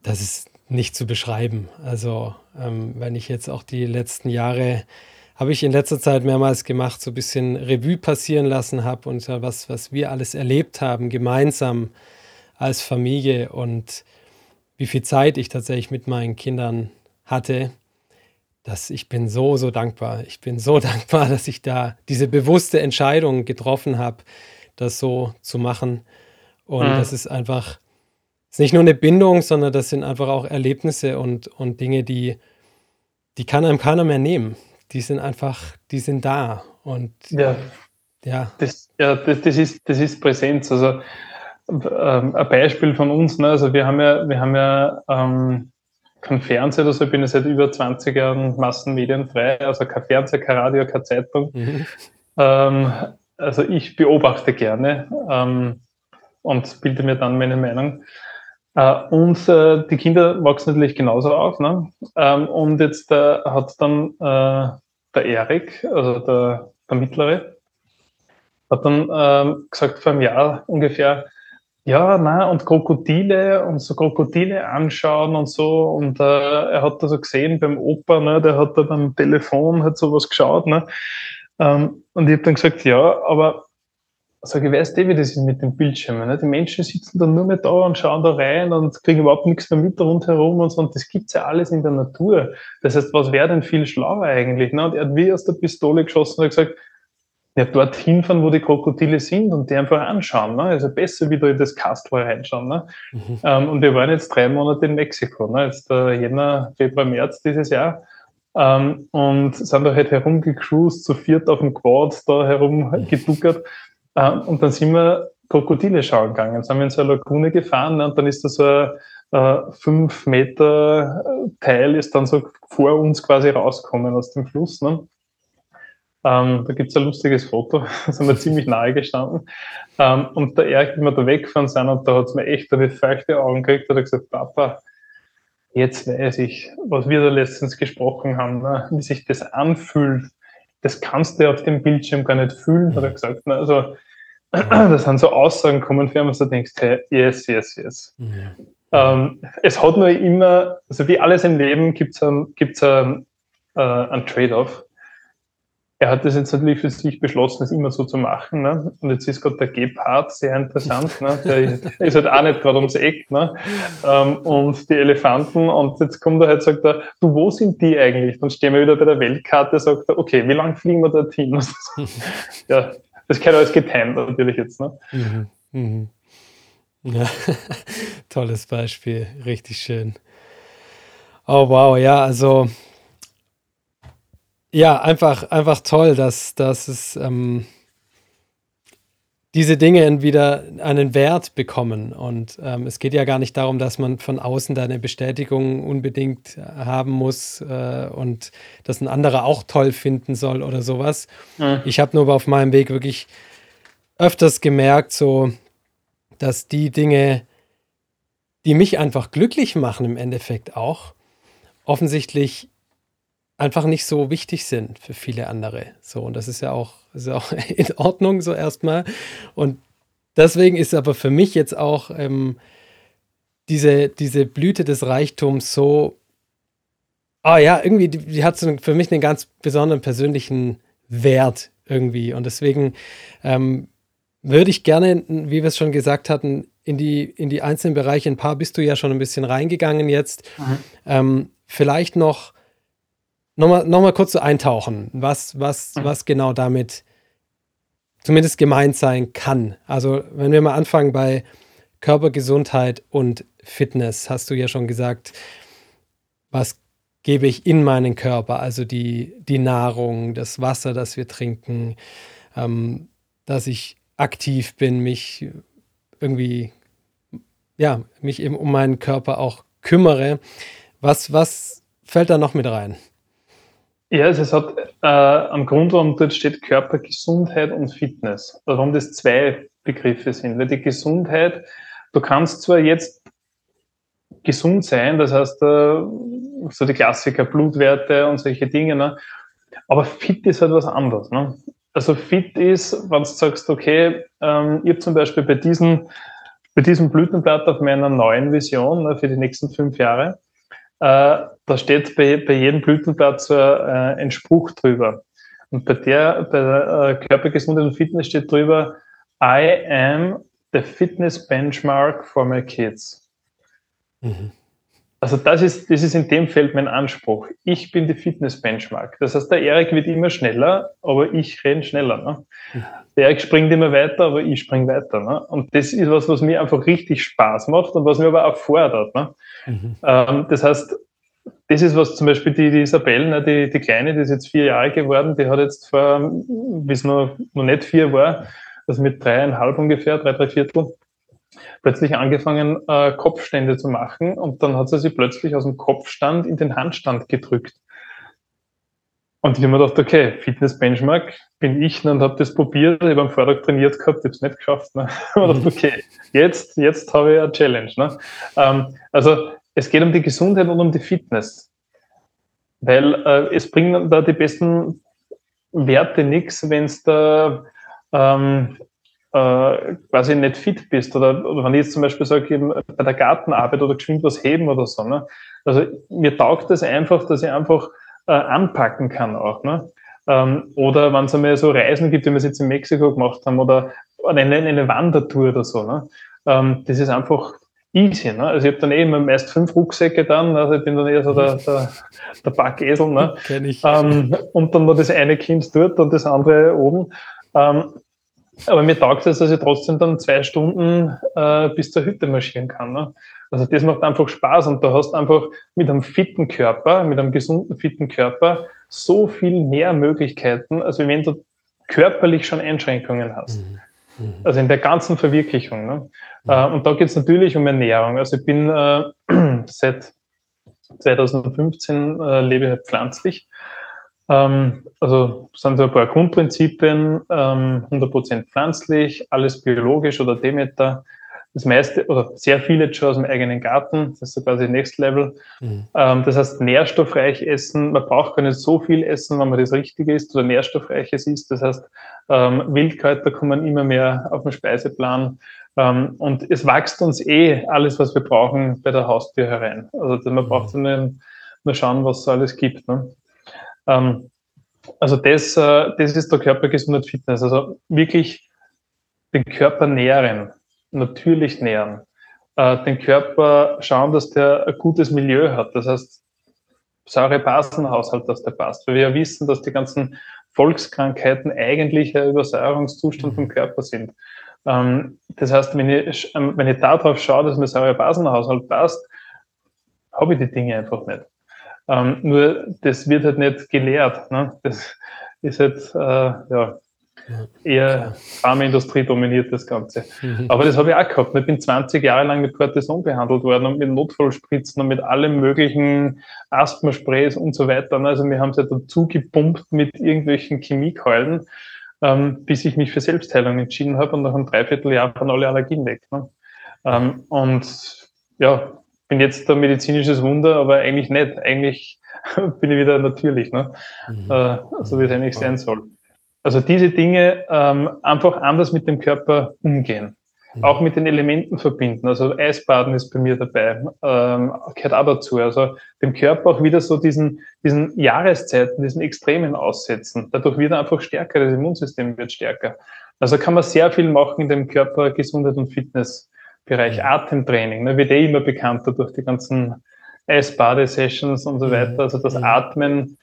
das ist nicht zu beschreiben. Also ähm, wenn ich jetzt auch die letzten Jahre habe ich in letzter Zeit mehrmals gemacht, so ein bisschen Revue passieren lassen habe und was, was wir alles erlebt haben, gemeinsam als Familie und wie viel Zeit ich tatsächlich mit meinen Kindern hatte dass ich bin so, so dankbar. Ich bin so <laughs> dankbar, dass ich da diese bewusste Entscheidung getroffen habe, das so zu machen. Und mhm. das ist einfach, ist nicht nur eine Bindung, sondern das sind einfach auch Erlebnisse und, und Dinge, die, die kann einem keiner mehr nehmen. Die sind einfach, die sind da. Und ja, ja. Das, ja, das, das, ist, das ist Präsenz. Also ähm, ein Beispiel von uns, ne? also wir haben ja, wir haben ja ähm, kein Fernseher oder so, ich bin ja seit über 20 Jahren massenmedienfrei, also kein Fernseher, kein Radio, keine Zeitung. Mhm. Ähm, also ich beobachte gerne ähm, und bilde mir dann meine Meinung. Äh, und äh, die Kinder wachsen natürlich genauso auf. Ne? Ähm, und jetzt äh, hat dann äh, der Erik, also der, der Mittlere, hat dann ähm, gesagt vor einem Jahr ungefähr, Ja, na und Krokodile und so Krokodile anschauen und so. Und äh, er hat da so gesehen beim Opa, ne, der hat da beim Telefon hat sowas geschaut. Ne? Ähm, und ich habe dann gesagt, ja, aber sag ich, weißt du, wie das ist mit den Bildschirmen? Ne? Die Menschen sitzen dann nur mehr da und schauen da rein und kriegen überhaupt nichts mehr mit rundherum und so. Und das gibt's ja alles in der Natur. Das heißt, was wäre denn viel schlauer eigentlich? Ne? Und er hat wie aus der Pistole geschossen und hat gesagt, ja, dorthin fahren, wo die Krokodile sind und die einfach anschauen. Ne? Also besser wieder in das Kastel reinschauen. Ne? Mhm. Ähm, und wir waren jetzt drei Monate in Mexiko, ne? jetzt äh, Jänner, Februar, März dieses Jahr. Ähm, und sind da halt herumgecruised, zu viert auf dem Quad da herumgeduckert. Ähm, und dann sind wir Krokodile schauen gegangen. Dann sind wir in so eine Lagune gefahren ne? und dann ist da so ein äh, fünf Meter Teil ist dann so vor uns quasi rausgekommen aus dem Fluss. Ne? Ähm, da gibt es ein lustiges Foto, <laughs> da sind wir <laughs> ziemlich nahe gestanden. Ähm, und der Erik, wie wir da weggefahren sind, und da hat es mir echt eine feuchte Augen gekriegt, hat er gesagt, Papa, jetzt weiß ich, was wir da letztens gesprochen haben, ne? wie sich das anfühlt. Das kannst du auf dem Bildschirm gar nicht fühlen, hat er gesagt. Ne? Also, <clears throat> da sind so Aussagen kommen, für was du denkst, hey, yes, yes, yes. Mhm. Ähm, es hat nur immer, also wie alles im Leben gibt es ein, gibt's ein, äh, ein Trade-off er hat das jetzt natürlich für sich beschlossen, es immer so zu machen. Ne? Und jetzt ist gerade der Gepard sehr interessant. Ne? Der ist halt auch nicht gerade ums Eck. Ne? Ähm, und die Elefanten. Und jetzt kommt er halt, sagt er, du, wo sind die eigentlich? Dann stehen wir wieder bei der Weltkarte, sagt er, okay, wie lange fliegen wir dorthin? <laughs> ja, das kann alles getimed natürlich jetzt. Ne? Mhm. Mhm. Ja, <laughs> tolles Beispiel, richtig schön. Oh wow, ja, also ja, einfach, einfach toll, dass, dass es ähm, diese Dinge wieder einen Wert bekommen. Und ähm, es geht ja gar nicht darum, dass man von außen da eine Bestätigung unbedingt haben muss äh, und dass ein anderer auch toll finden soll oder sowas. Mhm. Ich habe nur auf meinem Weg wirklich öfters gemerkt, so, dass die Dinge, die mich einfach glücklich machen im Endeffekt auch, offensichtlich einfach nicht so wichtig sind für viele andere. So, und das ist ja auch, <laughs> ist auch in Ordnung so erstmal. Und deswegen ist aber für mich jetzt auch ähm, diese, diese Blüte des Reichtums so, ah ja, irgendwie, die, die hat so für mich einen ganz besonderen persönlichen Wert irgendwie. Und deswegen ähm, würde ich gerne, wie wir es schon gesagt hatten, in die, in die einzelnen Bereiche, ein paar bist du ja schon ein bisschen reingegangen jetzt, mhm. ähm, vielleicht noch nochmal noch mal kurz so eintauchen, was, was, mhm. was genau damit zumindest gemeint sein kann. Also, wenn wir mal anfangen bei Körpergesundheit und Fitness, hast du ja schon gesagt, was gebe ich in meinen Körper, also die, die Nahrung, das Wasser, das wir trinken, ähm, dass ich aktiv bin, mich irgendwie, ja, mich eben um meinen Körper auch kümmere. Was, was fällt da noch mit rein? Ja, also es hat äh, am Grund, warum dort steht Körpergesundheit und Fitness, warum das zwei Begriffe sind. Weil die Gesundheit, du kannst zwar jetzt gesund sein, das heißt, äh, so die Klassiker, Blutwerte und solche Dinge, ne? aber fit ist halt was anderes. Ne? Also fit ist, wenn du sagst, okay, ähm, ich habe zum Beispiel bei diesem, bei diesem Blütenblatt auf meiner neuen Vision ne, für die nächsten fünf Jahre, äh, da steht bei, bei jedem Blütenblatt so äh, ein Spruch drüber. Und bei der, bei der äh, Körpergesundheit und Fitness steht drüber, I am the fitness benchmark for my kids. Mhm. Also das ist, das ist in dem Feld mein Anspruch. Ich bin die Fitness-Benchmark. Das heißt, der Erik wird immer schneller, aber ich renne schneller. Ne? Mhm. Der Erik springt immer weiter, aber ich springe weiter. Ne? Und das ist was, was mir einfach richtig Spaß macht und was mir aber auch fordert. Ne? Mhm. Ähm, das heißt, das ist was zum Beispiel die, die Isabelle, ne, die, die Kleine, die ist jetzt vier Jahre geworden, die hat jetzt vor, wie es noch, noch nicht vier war, also mit dreieinhalb ungefähr, drei, drei Viertel, plötzlich angefangen, äh, Kopfstände zu machen und dann hat sie sich plötzlich aus dem Kopfstand in den Handstand gedrückt. Und ich habe mir gedacht, okay, Fitness-Benchmark bin ich ne, und habe das probiert, ich habe am Vortag trainiert gehabt, ich habe es nicht geschafft. Ne? <laughs> Ich habe gedacht, okay, jetzt, jetzt habe ich eine Challenge. Ne? Ähm, also es geht um die Gesundheit und um die Fitness. Weil äh, es bringen da die besten Werte nichts, wenn es da ähm, äh, quasi nicht fit bist oder, oder wenn ich jetzt zum Beispiel sage, eben bei der Gartenarbeit oder geschwind was heben oder so. Ne? Also mir taugt das einfach, dass ich einfach äh, anpacken kann auch. Ne? Ähm, oder wenn es einmal so Reisen gibt, wie wir es jetzt in Mexiko gemacht haben, oder eine, eine Wandertour oder so. Ne? Ähm, das ist einfach easy. Ne? Also ich habe dann eh immer meist fünf Rucksäcke dann, also ich bin dann eher so der, <laughs> der, der Backesel. Ne? Kenn ich. Ähm, und dann nur das eine Kind dort und das andere oben. Ähm, aber mir taugt es, dass ich trotzdem dann zwei Stunden äh, bis zur Hütte marschieren kann. Ne? Also das macht einfach Spaß und du hast einfach mit einem fitten Körper, mit einem gesunden, fitten Körper so viel mehr Möglichkeiten, als wenn du körperlich schon Einschränkungen hast. Mhm. Mhm. Also in der ganzen Verwirklichung. Ne? Mhm. Äh, und da geht es natürlich um Ernährung. Also ich bin äh, <clears throat> seit 2015 äh, lebe ich pflanzlich. Ähm, also sind so ein paar Grundprinzipien, ähm, 100% pflanzlich, alles biologisch oder Demeter das meiste oder sehr viele schon aus dem eigenen Garten. Das ist so quasi Next Level. Mhm. Ähm, das heißt, nährstoffreich essen. Man braucht gar nicht so viel essen, wenn man das Richtige isst oder nährstoffreiches isst. Das heißt, ähm, Wildkräuter kommen immer mehr auf den Speiseplan. Ähm, und es wächst uns eh alles, was wir brauchen, bei der Haustür herein. Also man mhm. braucht nur, nur schauen, was es alles gibt. Ne? Ähm, also das, äh, das ist der Körpergesundheit Fitness. Also wirklich den Körper nähren natürlich nähren, äh, den Körper schauen, dass der ein gutes Milieu hat. Das heißt, saure Basenhaushalt, dass der passt. Weil wir ja wissen, dass die ganzen Volkskrankheiten eigentlich ein Übersäuerungszustand vom Körper sind. Ähm, das heißt, wenn ich, ähm, wenn ich darauf schaue, dass mein saurer Basenhaushalt passt, habe ich die Dinge einfach nicht. Ähm, nur das wird halt nicht gelehrt. Ne? Das ist halt, äh, ja, eher Pharmaindustrie dominiert das Ganze. Mhm. Aber das habe ich auch gehabt. Ich bin 20 Jahre lang mit Cortison behandelt worden und mit Notfallspritzen und mit allen möglichen Asthmasprays und so weiter. Also wir haben es ja dazu gepumpt mit irgendwelchen Chemiekeulen, ähm, bis ich mich für Selbstheilung entschieden habe und nach einem Dreivierteljahr waren alle Allergien weg. Ne? Ähm, und ja, bin jetzt ein medizinisches Wunder, aber eigentlich nicht. Eigentlich <laughs> bin ich wieder natürlich, ne? Mhm. Äh, so wie es eigentlich sein soll. Also diese Dinge ähm, einfach anders mit dem Körper umgehen. Mhm. Auch mit den Elementen verbinden. Also Eisbaden ist bei mir dabei, ähm, gehört auch dazu. Also dem Körper auch wieder so diesen, diesen Jahreszeiten, diesen Extremen aussetzen. Dadurch wird er einfach stärker, das Immunsystem wird stärker. Also kann man sehr viel machen in dem Körper, Gesundheit und Fitnessbereich. Mhm. Atemtraining, ne, wird eh immer bekannter durch die ganzen Eisbadesessions und so mhm. weiter. Also das Atmen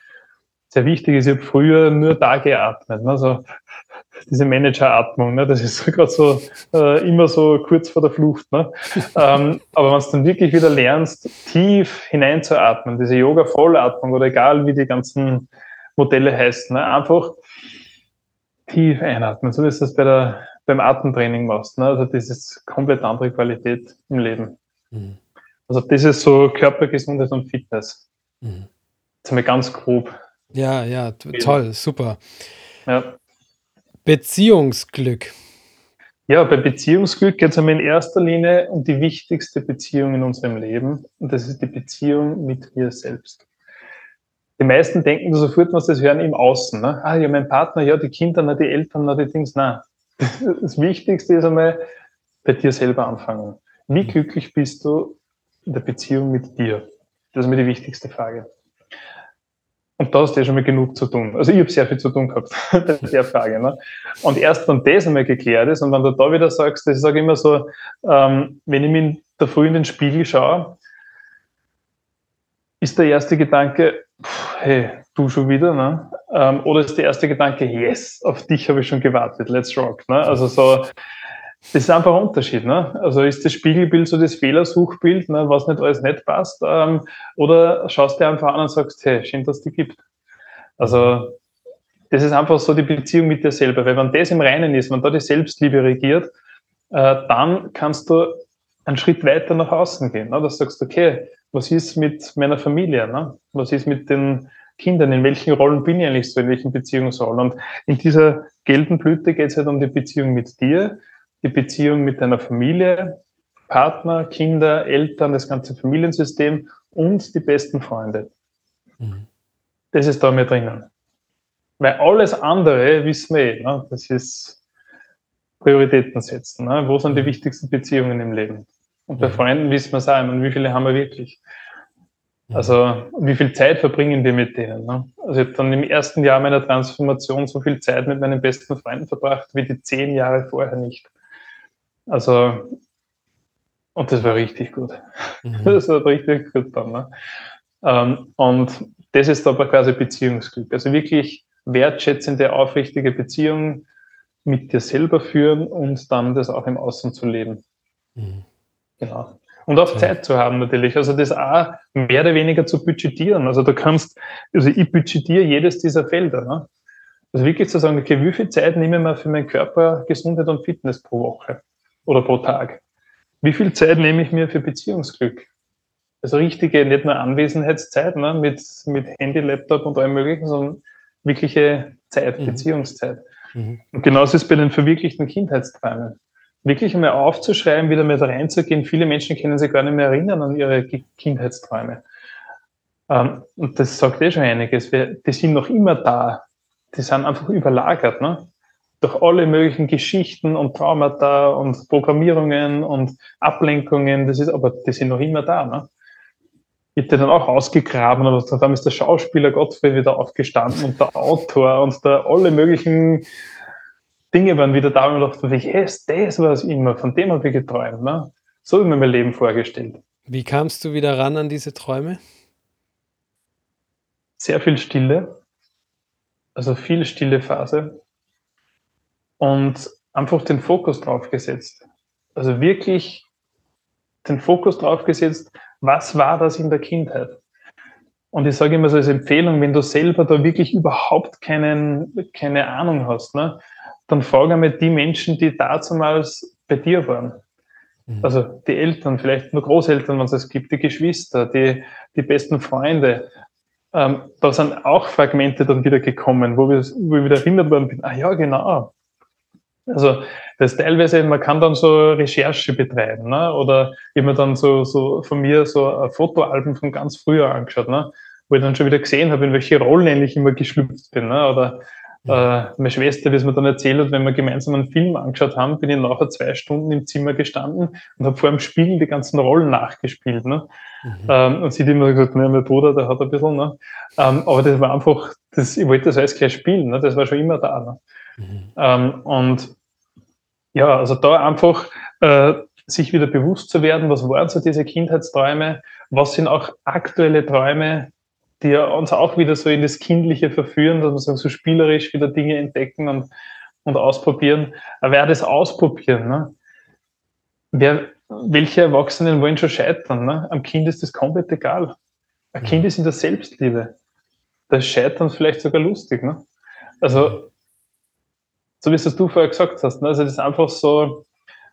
sehr wichtig ist, ich habe früher nur da geatmet. Ne? Also diese Manageratmung, ne? das ist <laughs> gerade so äh, immer so kurz vor der Flucht. Ne? ähm, aber wenn du dann wirklich wieder lernst, tief hineinzuatmen, diese Yoga-Vollatmung oder egal wie die ganzen Modelle heißen, ne? einfach tief einatmen, so wie du das bei der, beim Atemtraining machst. Ne? Also das ist komplett andere Qualität im Leben. Mhm. Also das ist so Körpergesundheit und Fitness. Mhm. Jetzt einmal ganz grob ja, ja, toll, super. Ja. Beziehungsglück. Ja, bei Beziehungsglück geht es in erster Linie um die wichtigste Beziehung in unserem Leben und das ist die Beziehung mit mir selbst. Die meisten denken sofort, was das hören im Außen. Ne? Ah, ja, mein Partner, ja, die Kinder, na, die Eltern, na, die Dings. Nein. Das Wichtigste ist einmal bei dir selber anfangen. Wie glücklich bist du in der Beziehung mit dir? Das ist mir die wichtigste Frage. Und da hast du ja schon mal genug zu tun. Also ich habe sehr viel zu tun gehabt <laughs> bei der Frage. Ne? Und erst wenn das einmal geklärt ist und wenn du da wieder sagst, ich sage immer so, ähm, wenn ich mir da früh in den Spiegel schaue, ist der erste Gedanke, pff, hey, du schon wieder, ne? Ähm, oder ist der erste Gedanke, yes, auf dich habe ich schon gewartet, let's rock. Ne? Also so, das ist einfach ein Unterschied. Ne? Also ist das Spiegelbild so das Fehlersuchbild, ne, was nicht alles nicht passt? Ähm, oder schaust du einfach an und sagst, hey, schön, dass es die gibt. Also das ist einfach so die Beziehung mit dir selber. Weil wenn das im Reinen ist, wenn da die Selbstliebe regiert, äh, dann kannst du einen Schritt weiter nach außen gehen. Ne? Dass du sagst, okay, was ist mit meiner Familie? Ne? Was ist mit den Kindern? In welchen Rollen bin ich eigentlich so? In welchen Beziehungsrollen? Und in dieser gelben Blüte geht es halt um die Beziehung mit dir, die Beziehung mit deiner Familie, Partner, Kinder, Eltern, das ganze Familiensystem und die besten Freunde. Mhm. Das ist da mir drinnen. Weil alles andere wissen wir eh. Ne? Das ist Prioritäten setzen. Ne? Wo sind die wichtigsten Beziehungen im Leben? Und bei Freunden wissen wir es auch, meine, wie viele haben wir wirklich? Also wie viel Zeit verbringen wir mit denen? Ne? Also ich habe dann im ersten Jahr meiner Transformation so viel Zeit mit meinen besten Freunden verbracht wie die zehn Jahre vorher nicht. Also und das war richtig gut. Mhm. Das war richtig gut dann. Ne? Ähm, und das ist aber quasi Beziehungsglück. Also wirklich wertschätzende, aufrichtige Beziehungen mit dir selber führen und dann das auch im Außen zu leben. Mhm. Genau. Und auch ja. Zeit zu haben natürlich. Also das auch mehr oder weniger zu budgetieren. Also du kannst, also ich budgetiere jedes dieser Felder. Ne? Also wirklich zu sagen, okay, wie viel Zeit nehme ich mir für meinen Körper, Gesundheit und Fitness pro Woche oder pro Tag? Wie viel Zeit nehme ich mir für Beziehungsglück? Also richtige, nicht nur Anwesenheitszeit ne, mit, mit Handy, Laptop und allem möglichen, sondern wirkliche Zeit, mhm. Beziehungszeit. Mhm. Und genauso ist es bei den verwirklichten Kindheitsträumen wirklich einmal aufzuschreiben, wieder da reinzugehen. Viele Menschen können sich gar nicht mehr erinnern an ihre Kindheitsträume. Ähm, und das sagt eh schon einiges. Die sind noch immer da. Die sind einfach überlagert, ne? Durch alle möglichen Geschichten und Traumata und Programmierungen und Ablenkungen. Das ist, aber die sind noch immer da, ne? Ich habe dann auch ausgegraben, aber dann ist der Schauspieler Gottfried wieder aufgestanden und der Autor und der alle möglichen Dinge waren wieder da und ich dachte, hey, das war es immer, von dem habe ich geträumt. Ne? So habe ich mir mein Leben vorgestellt. Wie kamst du wieder ran an diese Träume? Sehr viel Stille, also viel stille Phase und einfach den Fokus drauf gesetzt. Also wirklich den Fokus drauf gesetzt, was war das in der Kindheit? Und ich sage immer so als Empfehlung, wenn du selber da wirklich überhaupt keinen, keine Ahnung hast, ne, dann frage einmal die Menschen, die damals bei dir waren. Mhm. Also die Eltern, vielleicht nur Großeltern, wenn es es gibt, die Geschwister, die, die besten Freunde. Ähm, da sind auch Fragmente dann wieder gekommen, wo, wir, wo ich wieder erinnert worden bin, ah ja, genau. Also das teilweise, man kann dann so Recherche betreiben, ne? oder immer dann so, so von mir so ein Fotoalben von ganz früher angeschaut, ne? wo ich dann schon wieder gesehen habe, in welche Rollen ich immer geschlüpft bin. Ne? Oder äh, meine Schwester, wie es mir dann erzählt hat, wenn wir gemeinsam einen Film angeschaut haben, bin ich nachher zwei Stunden im Zimmer gestanden und habe vor dem Spiegel die ganzen Rollen nachgespielt. Ne? Mhm. Ähm, und sie hat immer gesagt, ne, mein Bruder, der hat ein bisschen, ne? Ähm, aber das war einfach, das, ich wollte das alles gleich spielen, ne? das war schon immer da. Ne? Mhm. Ähm, und ja, also da einfach äh, sich wieder bewusst zu werden, was waren so diese Kindheitsträume, was sind auch aktuelle Träume, die uns auch wieder so in das Kindliche verführen, dass wir sagen, so spielerisch wieder Dinge entdecken und, und ausprobieren. Wer das ausprobieren, ne? Wer, welche Erwachsenen wollen schon scheitern? Ne? Am Kind ist das komplett egal. Ein Kind ist in der Selbstliebe. Das Scheitern vielleicht sogar lustig. Ne? Also, so wie es du vorher gesagt hast, ne? also das ist einfach so,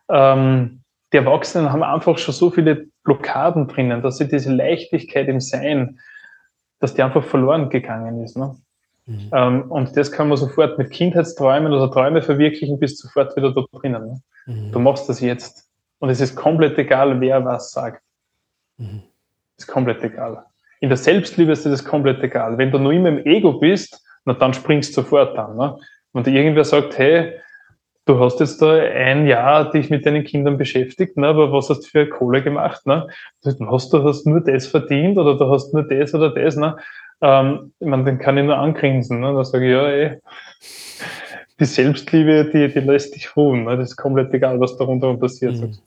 ähm, die Erwachsenen haben einfach schon so viele Blockaden drinnen, dass sie diese Leichtigkeit im Sein, dass die einfach verloren gegangen ist. Ne? Mhm. Ähm, und das kann man sofort mit Kindheitsträumen oder Träume verwirklichen, bis sofort wieder da drinnen. Ne? Mhm. Du machst das jetzt. Und es ist komplett egal, wer was sagt. Mhm. Ist komplett egal. In der Selbstliebe ist das komplett egal. Wenn du nur immer im Ego bist, na, dann springst du sofort an. Ne? Und irgendwer sagt, hey, du hast jetzt da ein Jahr dich mit deinen Kindern beschäftigt, ne, aber was hast du für Kohle gemacht? Ne? Hast du hast nur das verdient oder du hast nur das oder das? Ne? Ähm, ich meine, den kann ich nur angrinsen. Ne? Da sage ich, ja, ey, die Selbstliebe, die, die lässt dich ruhen. Ne? Das ist komplett egal, was darunter passiert. Mhm.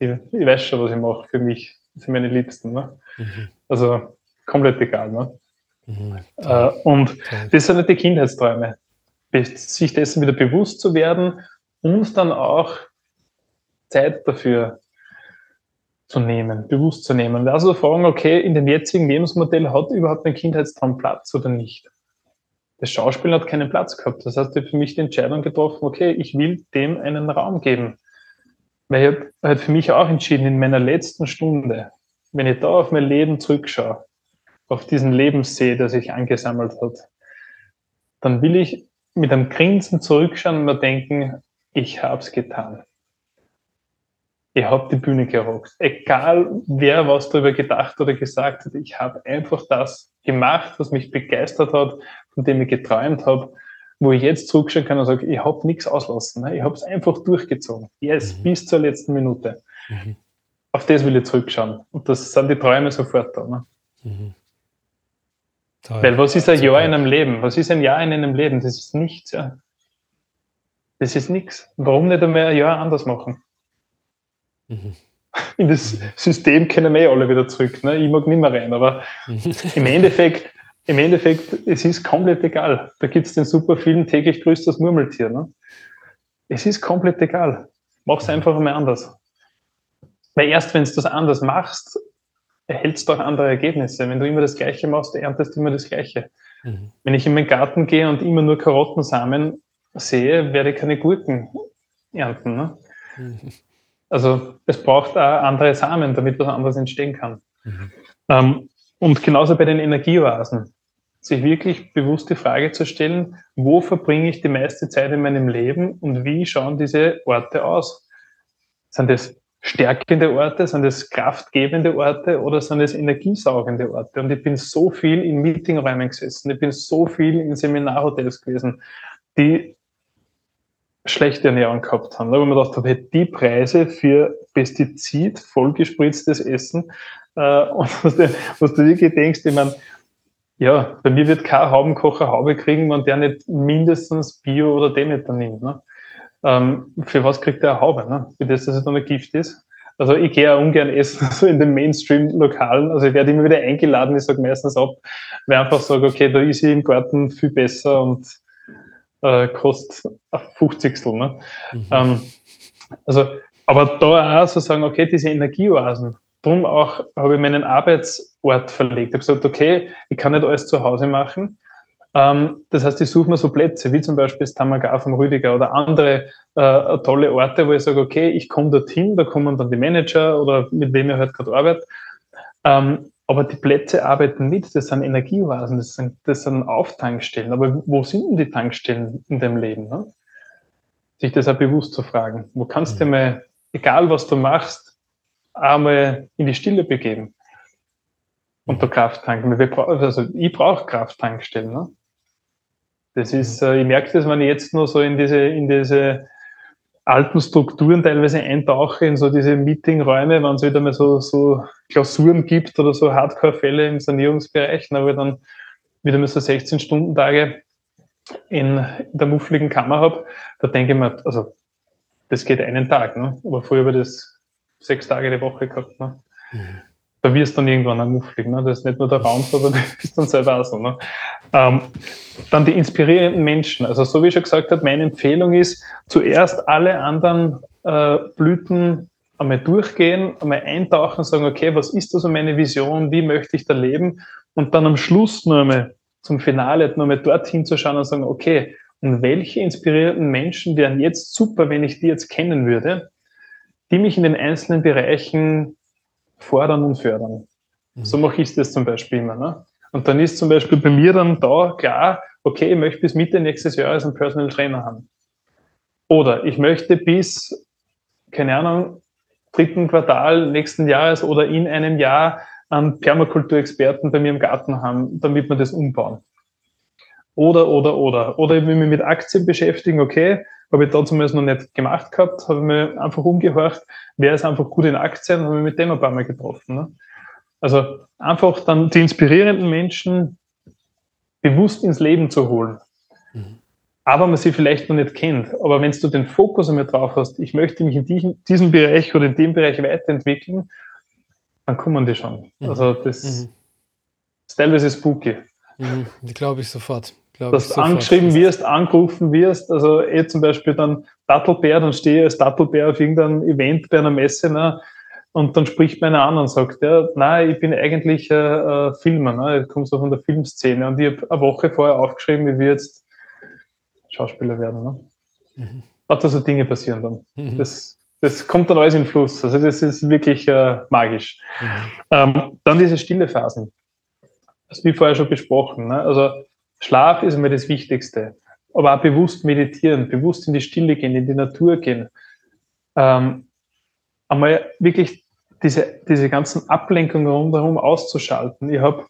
Ich, ich, weiß schon, was ich mache für mich, für meine Liebsten. Ne? Mhm. Also komplett egal. Ne? Mhm. Äh, und das sind nicht die Kindheitsträume sich dessen wieder bewusst zu werden und dann auch Zeit dafür zu nehmen, bewusst zu nehmen. Also fragen, okay, in dem jetzigen Lebensmodell hat überhaupt ein Kindheitstraum Platz oder nicht? Das Schauspiel hat keinen Platz gehabt. Das heißt, ich habe für mich die Entscheidung getroffen, okay, ich will dem einen Raum geben. Weil ich habe halt für mich auch entschieden, in meiner letzten Stunde, wenn ich da auf mein Leben zurückschaue, auf diesen Lebenssee, der sich angesammelt hat, dann will ich mit einem Grinsen zurückschauen und mir denken, ich habe es getan. Ich habe die Bühne gerockt. Egal, wer was darüber gedacht oder gesagt hat, ich habe einfach das gemacht, was mich begeistert hat, von dem ich geträumt habe. wo ich jetzt zurückschauen kann und sage, ich habe nichts auslassen. Ne? Ich habe es einfach durchgezogen. Yes, mhm. bis zur letzten Minute. Mhm. Auf das will ich zurückschauen. Und das sind die Träume sofort da. Ne? Mhm. Weil was ist ein Jahr in einem Leben? Was ist ein Jahr in einem Leben? Das ist nichts, ja. Das ist nichts. Warum nicht einmal ein Jahr anders machen? Mhm. <laughs> In das System können wir eh alle wieder zurück. Ne? Ich mag nicht mehr rein, aber <laughs> im Endeffekt, im Endeffekt, es ist komplett egal. Da gibt es den super Film täglich grüßt das Murmeltier. Ne? Es ist komplett egal. Mach es einfach einmal anders. Weil erst wenn du das anders machst, erhältst du auch andere Ergebnisse. Wenn du immer das Gleiche machst, erntest du immer das Gleiche. Mhm. Wenn ich in meinen Garten gehe und immer nur Karottensamen sehe, werde ich keine Gurken ernten. Ne? Mhm. Also es braucht auch andere Samen, damit was anderes entstehen kann. Mhm. Ähm, und genauso bei den Energieoasen. Sich wirklich bewusst die Frage zu stellen, wo verbringe ich die meiste Zeit in meinem Leben und wie schauen diese Orte aus? Sind das stärkende Orte, sind es kraftgebende Orte oder sind es energiesaugende Orte? Und ich bin so viel in Meetingräumen gesessen, ich bin so viel in Seminarhotels gewesen, die schlechte Ernährung gehabt haben. Da man gedacht habe, die Preise für Pestizid, vollgespritztes Essen, äh, und was du, was du wirklich denkst, ich meine, ja, bei mir wird kein Haubenkocher Haube kriegen, wenn der nicht mindestens Bio oder Demeter nimmt. Ne? Ähm, für was kriegt der eine Haube? Ne? Für das, dass es dann ein Gift ist. Also ich gehe ja ungern essen, <laughs> so in den Mainstream-Lokalen. Also ich werde immer wieder eingeladen, ich sage meistens ab, weil ich einfach sage, okay, da ist sie im Garten viel besser und äh, kostet 50. Ne? Mhm. Ähm, also, aber da auch so sagen, okay, diese Energieoasen, darum auch habe ich meinen Arbeitsort verlegt. Ich habe gesagt, okay, ich kann nicht alles zu Hause machen. Ähm, das heißt, ich suche mir so Plätze, wie zum Beispiel das Tamagar vom Rüdiger oder andere äh, tolle Orte, wo ich sage, okay, ich komme dorthin, da kommen dann die Manager oder mit wem ich halt gerade arbeite. Ähm, aber die Plätze arbeiten mit, das sind Energieoasen, das sind, das sind Auftankstellen. Aber wo sind denn die Tankstellen in deinem Leben? Ne? Sich das auch bewusst zu fragen. Wo kannst du mhm. mal, egal was du machst, einmal in die Stille begeben und der Kraft tanken. Also ich brauche Krafttankstellen. Ne? Das ist, äh, ich merke das, wenn ich jetzt nur so in diese, in diese alten Strukturen teilweise eintauche, in so diese Meetingräume, wenn es wieder mal so, so Klausuren gibt oder so Hardcore-Fälle im Sanierungsbereich, wo ich dann wieder mal so 16-Stunden-Tage in der muffligen Kammer habe, da denke ich mir, also das geht einen Tag, ne? aber früher habe ich das sechs Tage die Woche gehabt. Ne? Mhm da wirst du dann irgendwann ein mufflig. Ne? Das ist nicht nur der Raum, sondern <laughs> du bist dann selber auch so. Ne? Ähm, dann die inspirierenden Menschen. Also so wie ich schon gesagt habe, meine Empfehlung ist, zuerst alle anderen äh, Blüten einmal durchgehen, einmal eintauchen, sagen, okay, was ist also meine Vision, wie möchte ich da leben? Und dann am Schluss nur einmal zum Finale nur einmal dorthin zu schauen und sagen, okay, und welche inspirierenden Menschen wären jetzt super, wenn ich die jetzt kennen würde, die mich in den einzelnen Bereichen fordern und fördern. Mhm. So mache ich das zum Beispiel immer. Ne? Und dann ist zum Beispiel bei mir dann da klar, okay, ich möchte bis Mitte nächstes Jahres einen Personal Trainer haben. Oder ich möchte bis, keine Ahnung, dritten Quartal nächsten Jahres oder in einem Jahr einen Permakulturexperten bei mir im Garten haben, damit wir das umbauen. Oder, oder, oder. Oder ich will mich mit Aktien beschäftigen, okay, habe ich da zumindest noch nicht gemacht gehabt, habe mir einfach umgehorcht, wer ist einfach gut in Aktien, habe ich mit dem ein paar Mal getroffen. Ne? Also einfach dann die inspirierenden Menschen bewusst ins Leben zu holen. Mhm. Aber man sie vielleicht noch nicht kennt. Aber wenn du den Fokus einmal drauf hast, ich möchte mich in diesem, diesem Bereich oder in dem Bereich weiterentwickeln, dann kommen die schon. Mhm. Also das mhm. ist teilweise spooky. Mhm. Glaube ich sofort dass du angeschrieben wirst, angerufen wirst, also eh zum Beispiel dann Dattelbär, dann stehe ich als Dattelbär auf irgendeinem Event bei einer Messe, ne, und dann spricht mir einer an und sagt, ja, nein, ich bin eigentlich äh, Filmer, ne, ich komme so von der Filmszene und ich habe eine Woche vorher aufgeschrieben, wie wir jetzt Schauspieler werden. Ne. Mhm. Hat so Dinge passieren dann. Mhm. Das, das kommt dann alles in Fluss. Also das ist wirklich äh, magisch. Mhm. Ähm, dann diese stille Phasen. Das wie vorher schon besprochen. Ne? Also Schlaf ist immer das Wichtigste. Aber auch bewusst meditieren, bewusst in die Stille gehen, in die Natur gehen. Ähm, einmal wirklich diese, diese ganzen Ablenkungen rundherum auszuschalten. Ich habe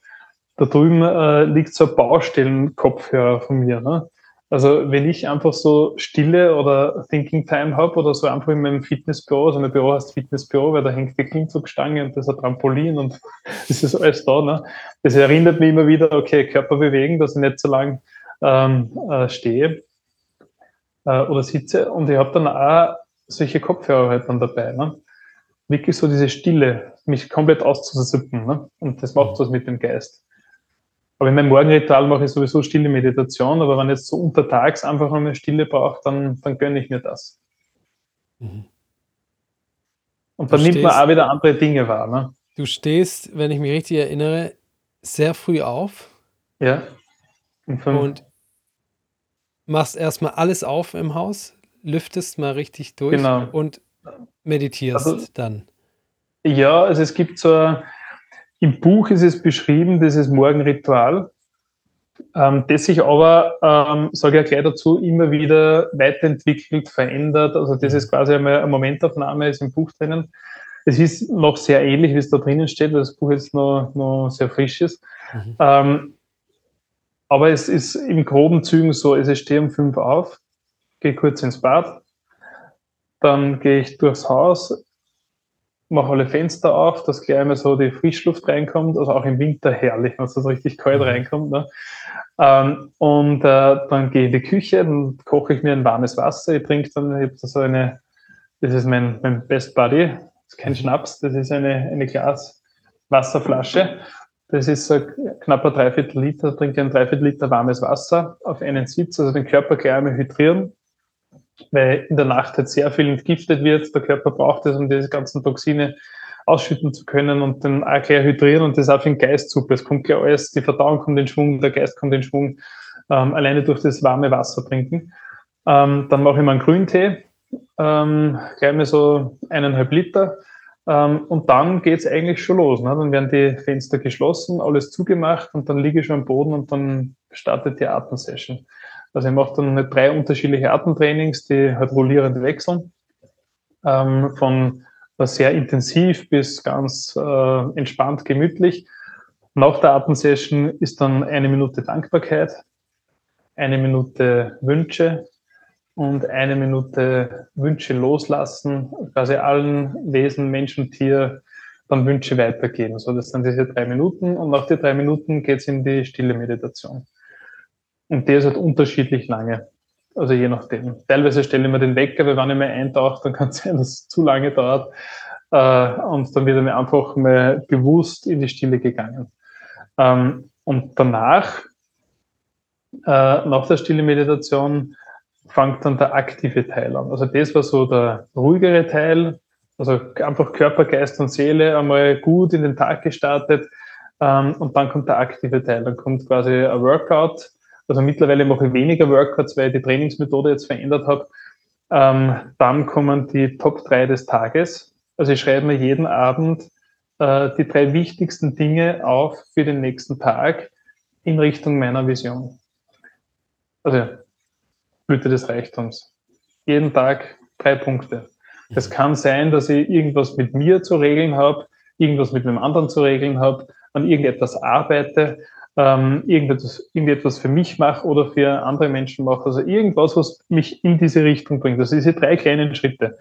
da drüben äh, liegt so ein Baustellenkopfhörer von mir. Ne? Also wenn ich einfach so Stille oder Thinking Time habe oder so einfach in meinem Fitnessbüro, also mein Büro heißt Fitnessbüro, weil da hängt die Klimmzugstange und das ist ein Trampolin und <laughs> das ist alles da. Ne? Das erinnert mich immer wieder, okay, Körper bewegen, dass ich nicht so lange ähm, äh, stehe äh, oder sitze. Und ich habe dann auch solche Kopfhörer halt dann dabei. Ne? Wirklich so diese Stille, mich komplett auszusippen. Ne? Und das macht was mit dem Geist. Aber in meinem Morgenritual mache ich sowieso stille Meditation, aber wenn ich jetzt so untertags einfach eine Stille brauche, dann, dann gönne ich mir das. Mhm. Und dann nimmt man auch wieder andere Dinge wahr. Ne? Du stehst, wenn ich mich richtig erinnere, sehr früh auf. Ja. Und machst erstmal alles auf im Haus, lüftest mal richtig durch genau. und meditierst also, dann. Ja, also es gibt so, im Buch ist es beschrieben, dieses Morgenritual, ähm, das sich aber, ähm, sage ich ja gleich dazu, immer wieder weiterentwickelt, verändert. Also das ist quasi eine Momentaufnahme, ist im Buch drinnen. Es ist noch sehr ähnlich, wie es da drinnen steht, weil das Buch jetzt noch, noch sehr frisch ist. Mhm. Ähm, aber es ist im groben Zügen so, also ich stehe um fünf auf, gehe kurz ins Bad, dann gehe ich durchs Haus, mache alle Fenster auf, dass gleich einmal so die Frischluft reinkommt, also auch im Winter herrlich, wenn es so richtig kalt mhm. reinkommt. Ne? Ähm, und äh, dann gehe ich in die Küche, dann koche ich mir ein warmes Wasser, ich trinke dann, ich habe so eine, das ist mein, mein Best Buddy, das ist kein Schnaps, das ist eine, eine Glas Wasserflasche. Das ist so knapper Dreiviertel Liter, trinke ein Dreiviertel Liter warmes Wasser auf einen Sitz, also den Körper gleich einmal hydrieren, weil in der Nacht halt sehr viel entgiftet wird. Der Körper braucht es, um diese ganzen Toxine ausschütten zu können und dann auch gleich hydrieren und das auch für den Geist super. Es kommt gleich alles, die Verdauung kommt in Schwung, der Geist kommt in Schwung, ähm, alleine durch das warme Wasser trinken. Ähm, dann mache ich mal einen Grüntee, ähm, gleich mal so eineinhalb Liter. Ähm, und dann geht's eigentlich schon los. Ne? Dann werden die Fenster geschlossen, alles zugemacht und dann liege ich schon am Boden und dann startet die Atemsession. Also ich mache dann drei unterschiedliche Atemtrainings, die halt rollierend wechseln. Ähm, von sehr intensiv bis ganz äh, entspannt, gemütlich. Nach der Atemsession ist dann eine Minute Dankbarkeit, eine Minute Wünsche und eine Minute Wünsche loslassen, quasi allen Wesen, Menschen, Tier, dann Wünsche weitergeben. So, das sind diese drei Minuten und nach den drei Minuten geht es in die stille Meditation. Und der ist halt unterschiedlich lange. Also je nachdem. Teilweise stelle ich mir den Wecker, weil wenn ich mal eintauche, dann kann es sein, dass es zu lange dauert. Äh, und dann wird er mir einfach mal bewusst in die Stille gegangen. Ähm, und danach, äh, nach der stille Meditation, fängt dann der aktive Teil an. Also das war so der ruhigere Teil, also einfach Körper, Geist und Seele einmal gut in den Tag gestartet. Ähm, und dann kommt der aktive Teil. Dann kommt quasi ein Workout, also mittlerweile mache ich weniger Workouts, weil ich die Trainingsmethode jetzt verändert habe. Ähm, dann kommen die Top 3 des Tages. Also ich schreibe mir jeden Abend äh, die drei wichtigsten Dinge auf für den nächsten Tag in Richtung meiner Vision. Also Blüte des Reichtums. Jeden Tag drei Punkte. Es kann sein, dass ich irgendwas mit mir zu regeln habe, irgendwas mit einem anderen zu regeln habe, an irgendetwas arbeite ähm, irgendetwas, irgendetwas für mich mache oder für andere Menschen mache. Also irgendwas, was mich in diese Richtung bringt. Also diese drei kleinen Schritte.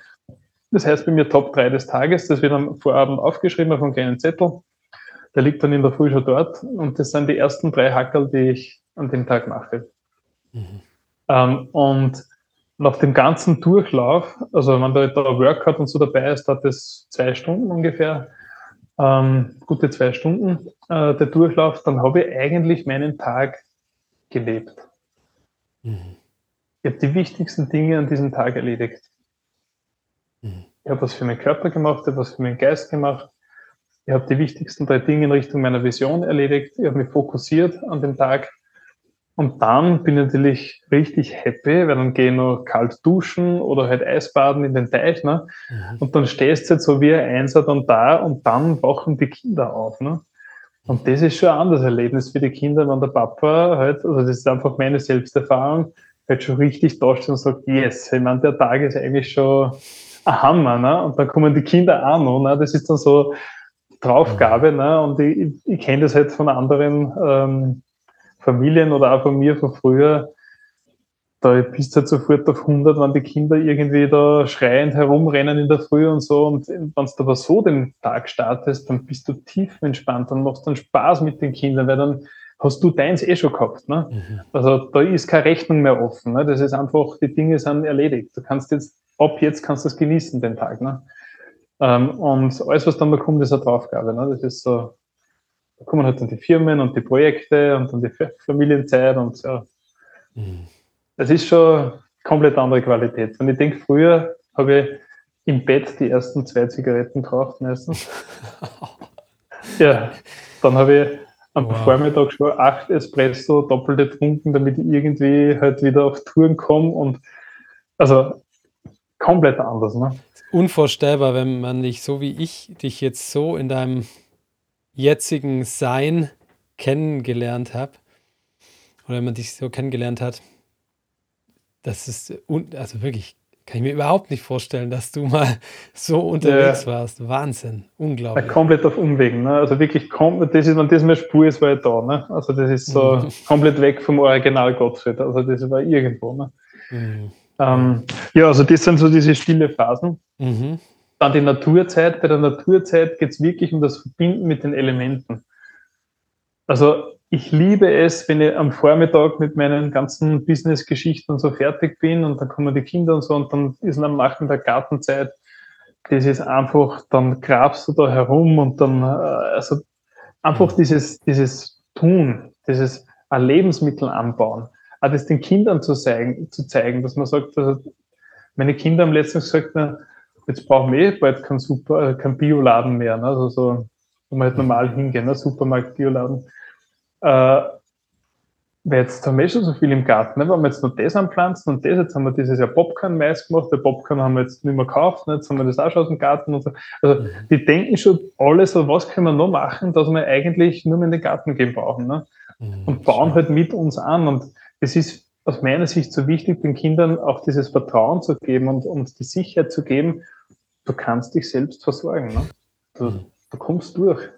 Das heißt bei mir Top 3 des Tages, das wird am Vorabend aufgeschrieben auf einem kleinen Zettel. Der liegt dann in der Früh schon dort und das sind die ersten drei Hackerl, die ich an dem Tag mache. Mhm. Ähm, und nach dem ganzen Durchlauf, also wenn da, da ein Workout und so dabei ist, dauert das zwei Stunden ungefähr ähm, gute zwei Stunden äh, der Durchlauf, dann habe ich eigentlich meinen Tag gelebt. Mhm. Ich habe die wichtigsten Dinge an diesem Tag erledigt. Mhm. Ich habe was für meinen Körper gemacht, ich habe was für meinen Geist gemacht. Ich habe die wichtigsten drei Dinge in Richtung meiner Vision erledigt. Ich habe mich fokussiert an dem Tag und dann bin ich natürlich richtig happy, weil dann gehe ich noch kalt duschen oder halt Eisbaden in den Teich. Ne? Mhm. Und dann stehst du halt so wie ein Einser dann da und dann wachen die Kinder auf. Ne? Und das ist schon ein anderes Erlebnis für die Kinder, wenn der Papa halt, also das ist einfach meine Selbsterfahrung, halt schon richtig da steht und sagt, yes, ich meine, der Tag ist eigentlich schon ein Hammer. Ne? Und dann kommen die Kinder auch noch. Ne? Das ist dann so Draufgabe. Ne? Und ich, ich, ich kenne das halt von anderen. Ähm, Familien oder auch von mir von früher, da bist du halt sofort auf 100, wenn die Kinder irgendwie da schreiend herumrennen in der Früh und so. Und wenn du aber so den Tag startest, dann bist du tief entspannt, dann machst du dann Spaß mit den Kindern, weil dann hast du deins eh schon gehabt. Ne? Mhm. Also da ist keine Rechnung mehr offen. Ne? Das ist einfach, die Dinge sind erledigt. Du kannst jetzt, ab jetzt kannst du es genießen, den Tag. Ne? Ähm, und alles, was dann da kommt, ist eine Draufgabe. Ne? Das ist so, da kommen halt dann die Firmen und die Projekte und dann die Familienzeit und ja. Mhm. Das ist schon komplett andere Qualität. Wenn ich denke, früher habe ich im Bett die ersten zwei Zigaretten geraucht meistens. <laughs> ja, dann habe ich am wow. Vormittag schon acht Espresso doppelte getrunken, damit ich irgendwie halt wieder auf Touren komme und also komplett anders. Ne? Unvorstellbar, wenn man dich so wie ich dich jetzt so in deinem jetzigen Sein kennengelernt habe oder wenn man dich so kennengelernt hat. Das ist also wirklich kann ich mir überhaupt nicht vorstellen, dass du mal <laughs> so unterwegs ja. warst. Wahnsinn, unglaublich. Ja, komplett auf Umwegen. Ne? Also wirklich, das ist, wenn das mehr Spur ist, war ich da. Ne? Also das ist so mhm. <laughs> komplett weg vom Original Gottfried. Also das war irgendwo. Ne? Mhm. Ähm, ja, also das sind so diese stille Phasen. Mhm. Dann die Naturzeit. Bei der Naturzeit geht es wirklich um das Verbinden mit den Elementen. Also ich liebe es, wenn ich am Vormittag mit meinen ganzen Business-Geschichten so fertig bin und dann kommen die Kinder und so und dann ist am Nachmittag Gartenzeit. Das ist einfach, dann grabst du da herum und dann, äh, also einfach dieses, dieses Tun, dieses Lebensmittel anbauen, auch das den Kindern zu zeigen, zu zeigen dass man sagt, also meine Kinder haben letztens gesagt, jetzt brauchen wir eh bald keinen Super, äh, keinen Bioladen mehr, ne? also so, wo man halt normal hingehen, ne? Supermarkt, Bioladen äh, weil jetzt haben wir schon so viel im Garten, ne? wenn wir jetzt noch das anpflanzen und das, jetzt haben wir dieses Jahr Popcorn-Mais gemacht, der Popcorn haben wir jetzt nicht mehr gekauft, ne? jetzt haben wir das auch schon aus dem Garten und so. Also mhm. die denken schon alle so, was können wir noch machen, dass wir eigentlich nur mehr in den Garten gehen brauchen ne? Mhm, und bauen halt mit uns an und es ist aus meiner Sicht so wichtig, den Kindern auch dieses Vertrauen zu geben und, und die Sicherheit zu geben, du kannst dich selbst versorgen. Ne? Du, mhm. du kommst durch.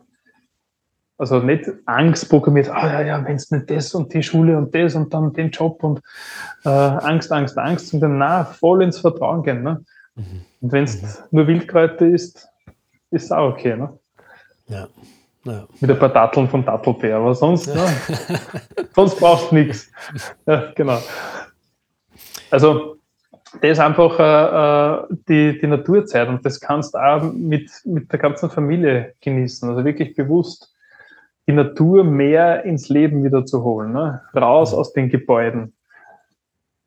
Also nicht Angst programmiert, ah ja, ja, wenn es nicht das und die Schule und das und dann den Job und äh, Angst, Angst, Angst, sondern na, voll ins Vertrauen gehen. Ne? Mhm. Und wenn es mhm. nur Wildkräuter ist, ist es auch okay. Ne? Ja. ja. Mit ein paar Datteln von Dattelbär, aber sonst, ja. ne? <laughs> sonst brauchst du nichts. <laughs> Ja, genau. Also das ist einfach äh, äh, die, die Naturzeit und das kannst du auch mit, mit der ganzen Familie genießen. Also wirklich bewusst die Natur mehr ins Leben wieder zu holen, ne? raus aus den Gebäuden,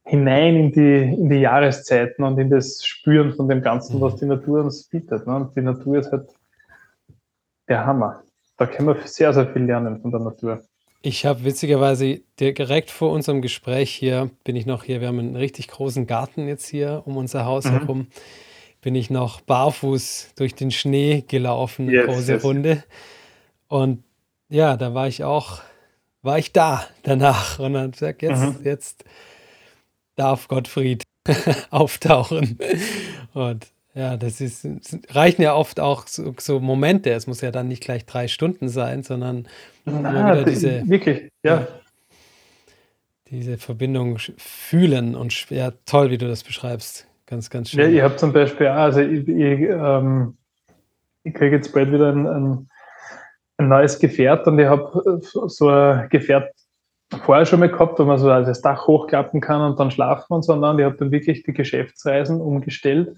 hinein in die, in die Jahreszeiten und in das Spüren von dem Ganzen, was die Natur uns bietet. Ne? Und die Natur ist halt der Hammer. Da können wir sehr, sehr viel lernen von der Natur. Ich habe witzigerweise direkt vor unserem Gespräch hier, bin ich noch hier, wir haben einen richtig großen Garten jetzt hier um unser Haus mhm. herum, bin ich noch barfuß durch den Schnee gelaufen, yes, große yes. Runde. Und ja, da war ich auch, war ich da danach und dann gesagt, jetzt, mhm. jetzt darf Gottfried <laughs> auftauchen. Und ja, das ist, reichen ja oft auch so, so, Momente. Es muss ja dann nicht gleich drei Stunden sein, sondern ah, wieder diese. Wirklich, ja. ja. Diese Verbindung fühlen und ja, toll, wie du das beschreibst. Ganz, ganz schön. Ja, ich habe zum Beispiel, also ich, ich, ähm, ich kriege jetzt bald wieder ein, ein ein neues Gefährt und ich habe so ein Gefährt vorher schon mal gehabt, wo man so das Dach hochklappen kann und dann schlafen und so. Und ich habe dann wirklich die Geschäftsreisen umgestellt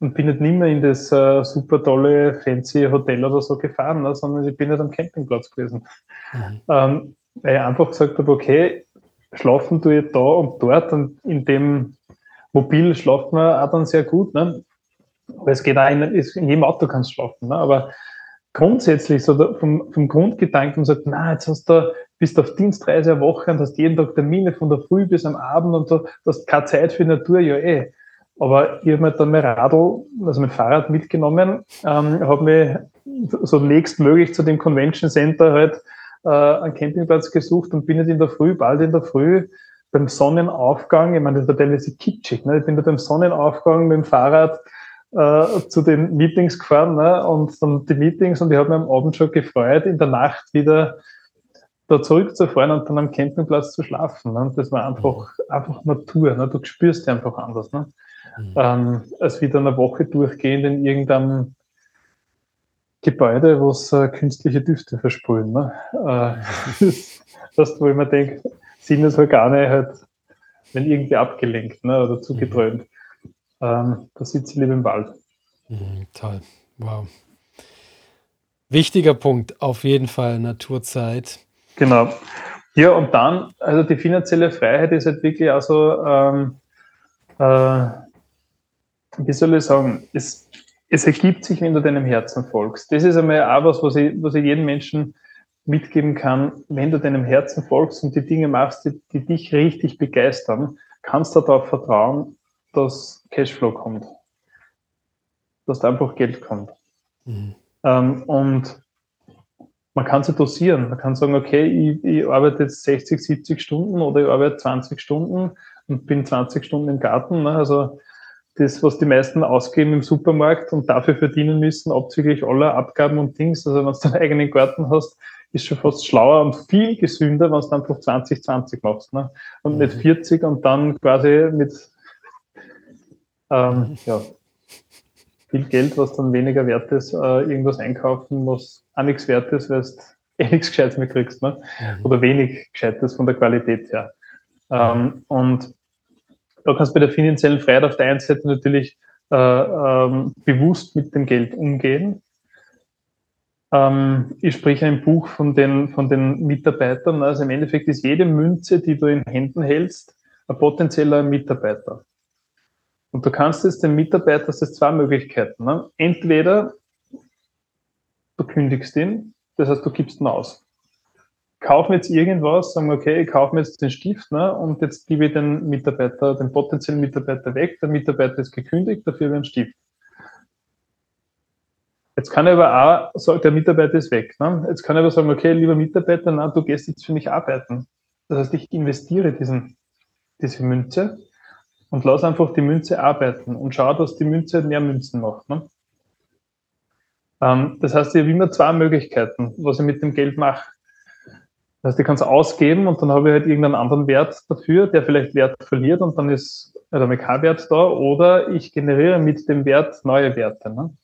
und bin nicht mehr in das uh, super tolle, fancy Hotel oder so gefahren, ne, sondern ich bin nicht am Campingplatz gewesen. Mhm. Ähm, weil ich einfach gesagt habe, okay, schlafen tue ich da und dort und in dem Mobil schlafen wir auch dann sehr gut. Ne? Aber es geht auch in, in jedem Auto kannst du schlafen, ne? aber grundsätzlich so vom, vom Grundgedanken sagt, na, jetzt hast du, bist auf Dienstreise eine Woche und hast jeden Tag Termine von der Früh bis am Abend und du hast keine Zeit für Natur, ja eh. Aber ich habe mir dann mein Radl, also mein Fahrrad mitgenommen, ähm, habe mich so nächstmöglich zu dem Convention Center halt äh, einen Campingplatz gesucht und bin jetzt in der Früh, bald in der Früh, beim Sonnenaufgang, ich meine, das war teilweise kitschig, ne? ich bin da beim Sonnenaufgang mit dem Fahrrad äh, zu den Meetings gefahren ne? und dann die Meetings und ich habe mich am Abend schon gefreut, in der Nacht wieder da zurückzufahren und dann am Campingplatz zu schlafen. Ne? Das war einfach, einfach Natur. Ne? Du spürst dich einfach anders. Ne? Mhm. Ähm, als wieder eine Woche durchgehend in irgendeinem Gebäude, wo es äh, künstliche Düfte versprühen. Ne? Äh, <laughs> das, wo ich mir denke, Sinnesorgane halt, wenn irgendwie abgelenkt ne? oder zugedröhnt. Mhm. Ähm, da sitze ich lieber im Wald. Mhm, toll. Wow. Wichtiger Punkt, auf jeden Fall Naturzeit. Genau. Ja, und dann, also die finanzielle Freiheit ist halt wirklich auch so, ähm, äh, wie soll ich sagen, es, es ergibt sich, wenn du deinem Herzen folgst. Das ist einmal auch was, was ich, was ich jedem Menschen mitgeben kann. Wenn du deinem Herzen folgst und die Dinge machst, die, die dich richtig begeistern, kannst du darauf vertrauen, dass Cashflow kommt. Dass da einfach Geld kommt. Mhm. Ähm, und man kann sie dosieren. Man kann sagen, okay, ich, ich, arbeite jetzt 60, 70 Stunden oder ich arbeite 20 Stunden und bin 20 Stunden im Garten. Ne? Also das, was die meisten ausgeben im Supermarkt und dafür verdienen müssen, abzüglich aller Abgaben und Dings. Also wenn du <laughs> deinen eigenen Garten hast, ist schon fast schlauer und viel gesünder, wenn du einfach 20, 20 machst. Ne? Und nicht 40 mhm. und dann quasi mit ähm, ja, viel Geld, was dann weniger wert ist, äh, irgendwas einkaufen, was auch nichts wert ist, weil du <laughs> eh nichts Gescheites mehr kriegst, ne? Mhm. oder wenig Gescheites von der Qualität her. Ähm, und da kannst du bei der finanziellen Freiheit auf der einen Seite natürlich äh, ähm, bewusst mit dem Geld umgehen. Ähm, ich spreche ein Buch von den, von den Mitarbeitern. Also im Endeffekt ist jede Münze, die du in Händen hältst, ein potenzieller Mitarbeiter. Und du kannst jetzt dem Mitarbeiter, das ist zwei Möglichkeiten. Ne? Entweder du kündigst ihn, das heißt, du gibst ihn aus. Kaufen jetzt irgendwas, sagen, okay, ich kaufe mir jetzt den Stift ne, und jetzt gebe ich den Mitarbeiter, den potenziellen Mitarbeiter weg. Der Mitarbeiter ist gekündigt, dafür wird ein Stift. Jetzt kann er aber auch sagen, der Mitarbeiter ist weg. Ne? Jetzt kann er aber sagen, okay, lieber Mitarbeiter, na, du gehst jetzt für mich arbeiten. Das heißt, ich investiere diesen, diese Münze und lass einfach die Münze arbeiten und schau, dass die Münze mehr Münzen macht. Ne? Ähm, das heißt, ich habe immer zwei Möglichkeiten, was ich mit dem Geld mache. Das heißt, ich kann es ausgeben und dann habe ich halt irgendeinen anderen Wert dafür, der vielleicht Wert verliert und dann ist der kein Wert da oder ich generiere mit dem Wert neue Werte. Ne?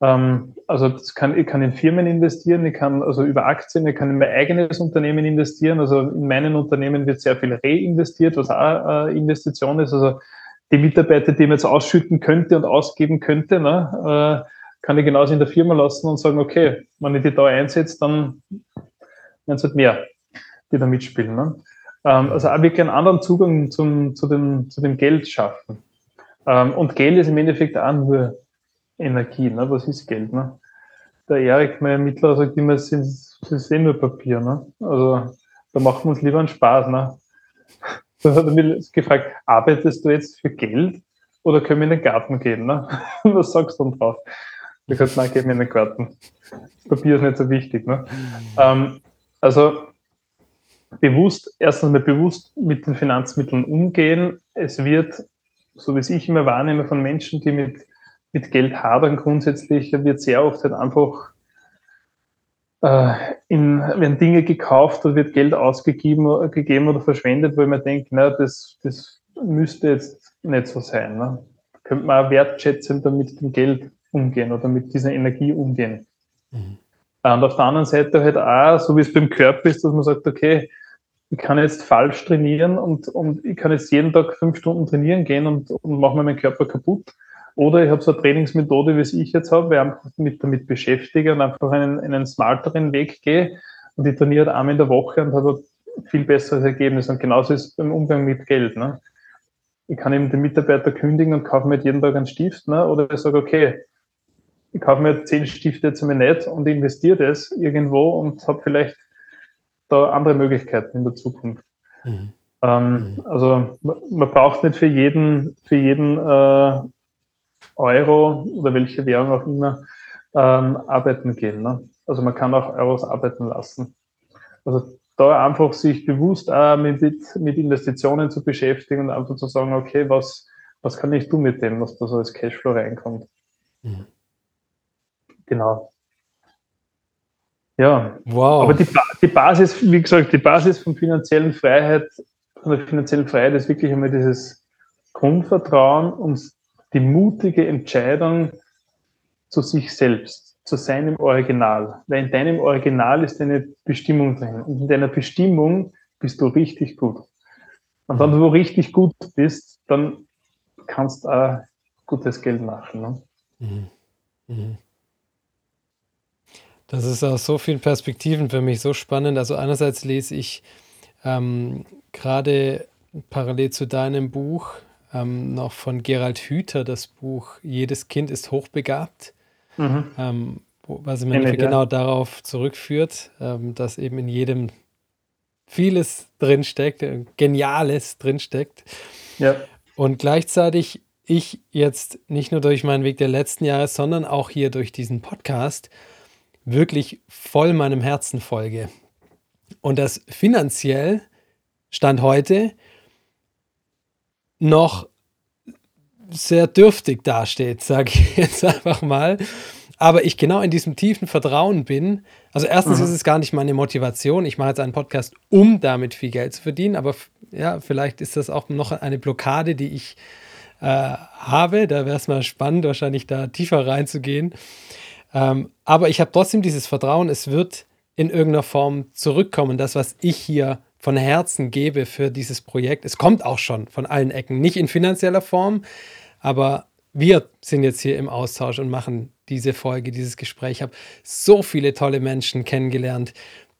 Ähm, also kann, ich kann in Firmen investieren, ich kann also über Aktien, ich kann in mein eigenes Unternehmen investieren. Also in meinen Unternehmen wird sehr viel reinvestiert, was auch äh, Investition ist. Also die Mitarbeiter, die man jetzt ausschütten könnte und ausgeben könnte, ne, äh, kann ich genauso in der Firma lassen und sagen, okay, wenn ich die da einsetze, dann werden es halt mehr, die da mitspielen. Ne? Ähm, also auch wirklich einen anderen Zugang zum, zu, dem, zu dem Geld schaffen. Ähm, und Geld ist im Endeffekt auch nur Energie, ne? was ist Geld? Ne? Der Erik, mein Mittler, sagt immer, es ist eh nur Papier. Ne? Also da machen wir uns lieber einen Spaß. Ne? <laughs> Dann hat er mich gefragt, arbeitest du jetzt für Geld oder können wir in den Garten gehen? Ne? <laughs> Was sagst du dann drauf? Ich habe gesagt, nein, geh mir in den Garten. Papier ist nicht so wichtig. Ne? Ähm, also bewusst, erstens mal bewusst mit den Finanzmitteln umgehen. Es wird, so wie es ich immer wahrnehme, von Menschen, die mit mit Geld hadern grundsätzlich wird sehr oft halt einfach äh, in, werden Dinge gekauft oder wird Geld ausgegeben gegeben oder verschwendet, weil man denkt, na, das, das müsste jetzt nicht so sein. Ne? Könnte man auch wertschätzender mit dem Geld umgehen oder mit dieser Energie umgehen. Mhm. Und auf der anderen Seite halt auch, so wie es beim Körper ist, dass man sagt, okay, ich kann jetzt falsch trainieren und, und ich kann jetzt jeden Tag fünf Stunden trainieren gehen und, und mache mir meinen Körper kaputt. Oder ich habe so eine Trainingsmethode, wie es ich jetzt habe, weil ich einfach mit damit beschäftige und einfach einen, einen smarteren Weg gehe. Und ich trainiere einmal in der Woche und habe viel besseres Ergebnis. Und genauso ist es beim Umgang mit Geld. Ne? Ich kann eben den Mitarbeiter kündigen und kaufe mir jeden Tag einen Stift. Ne? Oder ich sage, okay, ich kaufe mir zehn Stifte jetzt einmal nicht und investiere das irgendwo und habe vielleicht da andere Möglichkeiten in der Zukunft. Mhm. Ähm, mhm. also man, braucht nicht für jeden, für jeden äh, Euro oder welche Währung auch immer ähm, arbeiten gehen. Ne? Also man kann auch Euros arbeiten lassen. Also da einfach sich bewusst auch mit, mit Investitionen zu beschäftigen und einfach zu sagen, okay, was, was kann ich tun mit dem, was da so als Cashflow reinkommt. Mhm. Genau. Ja, wow. Aber die, die Basis, wie gesagt, die Basis von finanziellen Freiheit, von der finanziellen Freiheit ist wirklich einmal dieses Grundvertrauen und die mutige Entscheidung zu sich selbst, zu seinem Original. Weil in deinem Original ist deine Bestimmung drin. Und in deiner Bestimmung bist du richtig gut. Und wenn du richtig gut bist, dann kannst du auch gutes Geld machen. Ne? Mhm. Mhm. Das ist aus so vielen Perspektiven für mich so spannend. Also einerseits lese ich ähm, gerade parallel zu deinem Buch ähm, noch von Gerald Hüther das Buch Jedes Kind ist hochbegabt, mhm. ähm, wo, was im Endeffekt genau darauf zurückführt, ähm, dass eben in jedem vieles drinsteckt, äh, Geniales drinsteckt. Ja. Und gleichzeitig ich jetzt nicht nur durch meinen Weg der letzten Jahre, sondern auch hier durch diesen Podcast wirklich voll meinem Herzen folge. Und das finanziell Stand heute noch sehr dürftig dasteht, sage ich <laughs> jetzt einfach mal. Aber ich genau in diesem tiefen Vertrauen bin. Also erstens mhm. ist es gar nicht meine Motivation. Ich mache jetzt einen Podcast, um damit viel Geld zu verdienen. Aber ja, vielleicht ist das auch noch eine Blockade, die ich äh, habe. Da wäre es mal spannend, wahrscheinlich da tiefer reinzugehen. Ähm, aber ich habe trotzdem dieses Vertrauen, es wird in irgendeiner Form zurückkommen. Das, was ich hier von Herzen gebe für dieses Projekt, es kommt auch schon von allen Ecken. Nicht in finanzieller Form, aber wir sind jetzt hier im Austausch und machen diese Folge, dieses Gespräch. Ich habe so viele tolle Menschen kennengelernt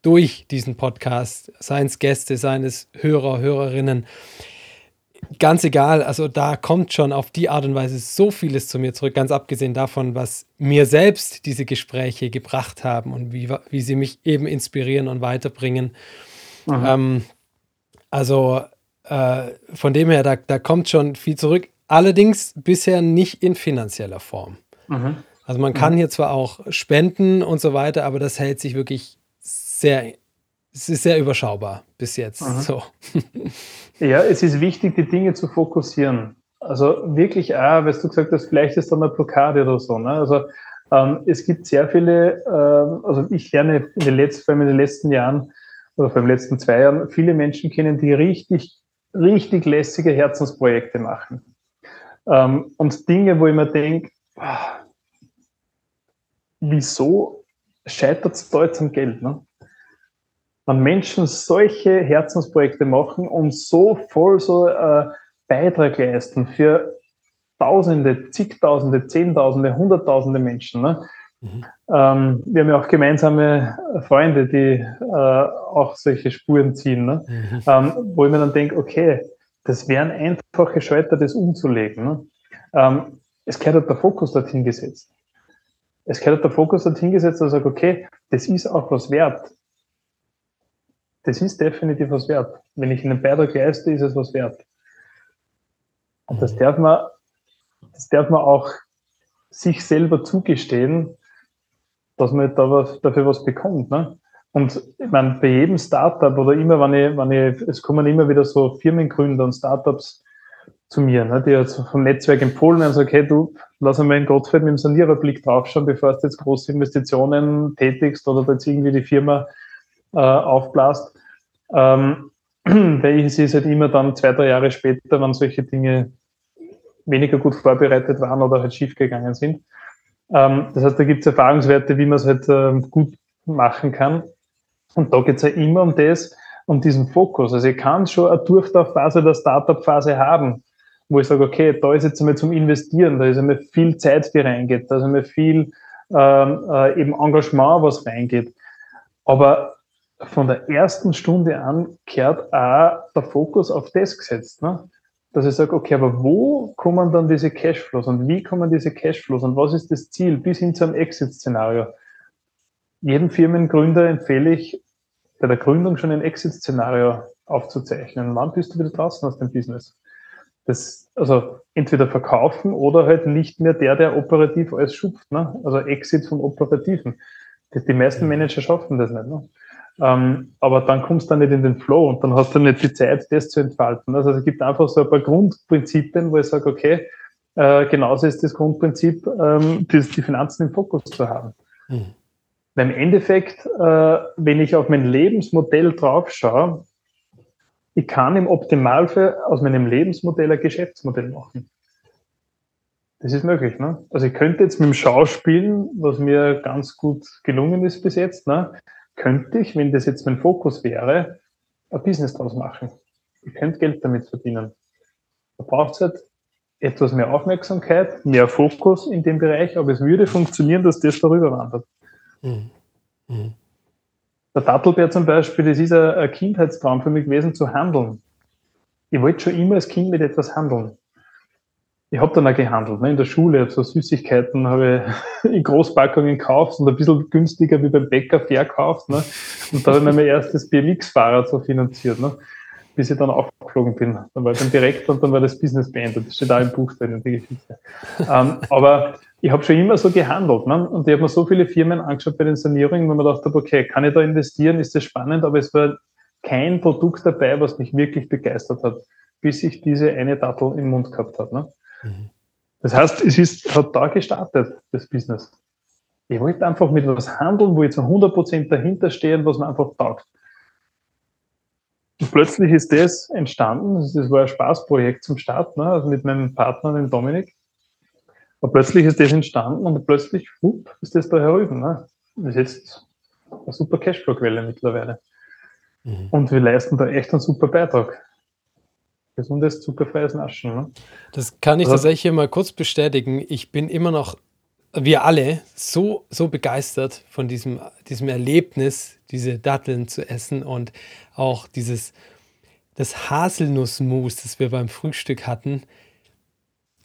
durch diesen Podcast, seien es Gäste, seien es Hörer, Hörerinnen ganz egal, also da kommt schon auf die Art und Weise so vieles zu mir zurück, ganz abgesehen davon, was mir selbst diese Gespräche gebracht haben und wie, wie sie mich eben inspirieren und weiterbringen. Ähm, also äh, von dem her, da, da kommt schon viel zurück, allerdings bisher nicht in finanzieller Form. Mhm. Also man kann mhm. hier zwar auch spenden und so weiter, aber das hält sich wirklich sehr es ist sehr überschaubar bis jetzt. So. <laughs> Ja, es ist wichtig, die Dinge zu fokussieren. Also wirklich auch, weil du gesagt hast, vielleicht ist da eine Blockade oder so. Ne? Also ähm, es gibt sehr viele, äh, also ich lerne in den letzten, vor allem in den letzten Jahren oder vor allem in den letzten zwei Jahren viele Menschen kennen, die richtig, richtig lässige Herzensprojekte machen. Ähm, und Dinge, wo ich mir denke, ah, wieso scheitert es da jetzt am Geld? Ne? Wenn Menschen solche Herzensprojekte machen und so voll so äh, Beitrag leisten für Tausende, zigtausende, Zehntausende, Hunderttausende Menschen. Ne? Mhm. Ähm, wir haben ja auch gemeinsame Freunde, die äh, auch solche Spuren ziehen, ne? Mhm. Ähm, wo ich mir dann denke, okay, das wären einfache Schalter, das umzulegen. Ne? Ähm, es gehört halt der Fokus dorthin gesetzt. Es gehört halt der Fokus dorthin gesetzt, dass ich sage, okay, das ist auch was wert das ist definitiv was wert. Wenn ich einen Beitrag leiste, ist es was wert. Und das darf man, das darf man auch sich selber zugestehen, dass man da was, dafür was bekommt. Ne? Und ich meine, bei jedem Startup oder immer, wenn ich, wenn ich, es kommen immer wieder so Firmengründer und Startups zu mir, ne, die jetzt vom Netzwerk empfohlen werden, sagen, okay, du, lass einmal in Gottfried mit dem Saniererblick draufschauen, bevor du jetzt große Investitionen tätigst oder jetzt irgendwie die Firma äh, aufblasst. Ähm, <clears throat> ich sehe es halt immer dann zwei, drei Jahre später, wenn solche Dinge weniger gut vorbereitet waren oder halt schiefgegangen sind. Ähm, das heißt, da gibt es Erfahrungswerte, wie man es halt äh, gut machen kann. Und da geht es ja immer um das, um diesen Fokus. Also ich kann schon eine Durchlaufphase der Startup-Phase haben, wo ich sage, okay, da ist jetzt einmal zum Investieren, da ist einmal viel Zeit, die reingeht, da ist einmal viel ähm, äh, eben Engagement, was reingeht. Aber von der ersten Stunde an kehrt auch der Fokus auf das gesetzt. Ne? Dass ich sage, okay, aber wo kommen dann diese Cashflows und wie kommen diese Cashflows und was ist das Ziel bis hin zu einem Exit-Szenario? Jedem Firmengründer empfehle ich, bei der Gründung schon ein Exit-Szenario aufzuzeichnen. Wann bist du wieder draußen aus dem Business? Das, also entweder verkaufen oder halt nicht mehr der, der operativ alles schupft. Ne? Also Exit vom Operativen. Das, die meisten Manager schaffen das nicht. Ne? Ähm, aber dann kommst du dann nicht in den Flow und dann hast du nicht die Zeit, das zu entfalten. Also es gibt einfach so ein paar Grundprinzipien, wo ich sage, okay, äh, genauso ist das Grundprinzip, ähm, die, die Finanzen im Fokus zu haben. Mhm. Weil im Endeffekt, äh, wenn ich auf mein Lebensmodell drauf schaue, ich kann im Optimalfall aus meinem Lebensmodell ein Geschäftsmodell machen. Das ist möglich. Ne? Also ich könnte jetzt mit dem Schauspielen, was mir ganz gut gelungen ist bis jetzt, ne, könnte ich, wenn das jetzt mein Fokus wäre, ein Business draus machen. Ich könnte Geld damit verdienen. Da braucht es halt etwas mehr Aufmerksamkeit, mehr Fokus in dem Bereich, aber es würde funktionieren, dass das darüber wandert. Mhm. Mhm. Der Dattelbär zum Beispiel, das ist ein, ein Kindheitstraum für mich gewesen, zu handeln. Ich wollte schon immer als Kind mit etwas handeln. Ich habe dann auch gehandelt. Ne? In der Schule, so Süßigkeiten habe ich <laughs> in Großpackungen gekauft und ein bisschen günstiger wie beim Bäcker verkauft. Ne? Und da habe ich mir mein erstes BMX-Fahrrad so finanziert. Ne? bis ich dann aufgeflogen bin. Dann war ich dann direkt und dann war das Business beendet. Das steht auch im Buch drin, die Geschichte. ähm, aber ich habe schon immer so gehandelt. Ne? Und ich habe mir so viele Firmen angeschaut bei den Sanierungen, wo man dachte, okay, kann ich da investieren? Ist das spannend? Aber es war kein Produkt dabei, was mich wirklich begeistert hat, bis ich diese eine Dattel im Mund gehabt habe. Ne? Mhm. Das heißt, es ist, hat da gestartet, das Business. Ich wollte einfach mit etwas handeln, wo ich zu 100% dahinter stehe was mir einfach taugt. Und plötzlich ist das entstanden, das war ein Spaßprojekt zum Start, ne, also mit meinem Partner, dem Dominik. Und plötzlich ist das entstanden und plötzlich whoop, ist das da herüben. Ne? Das ist jetzt eine super Cashflow-Quelle mittlerweile. Mhm. Und wir leisten da echt einen super Beitrag. Gesundes, zuckerfreies Naschen. Ne? Das kann ich also, tatsächlich hier mal kurz bestätigen. Ich bin immer noch wir alle so, so begeistert von diesem, diesem Erlebnis, diese Datteln zu essen und auch dieses, das Haselnussmus, das wir beim Frühstück hatten.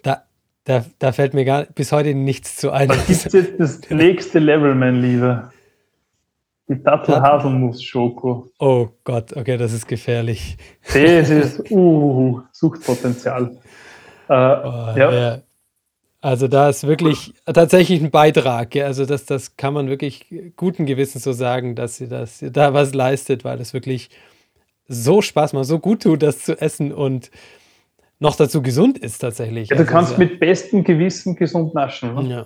Da, da, da fällt mir gar bis heute nichts zu ein. Das ist jetzt das nächste Level, mein Lieber. Die Dattel-Haselnuss-Schoko. Oh Gott, okay, das ist gefährlich. Das <laughs> ist, uh, Suchtpotenzial. Äh, oh, ja. ja. Also da ist wirklich tatsächlich ein Beitrag. Ja? Also das, das kann man wirklich guten Gewissens so sagen, dass sie, dass sie da was leistet, weil es wirklich so Spaß macht, so gut tut, das zu essen und noch dazu gesund ist tatsächlich. Ja, du also kannst ja, mit bestem Gewissen gesund naschen. Ne? Ja,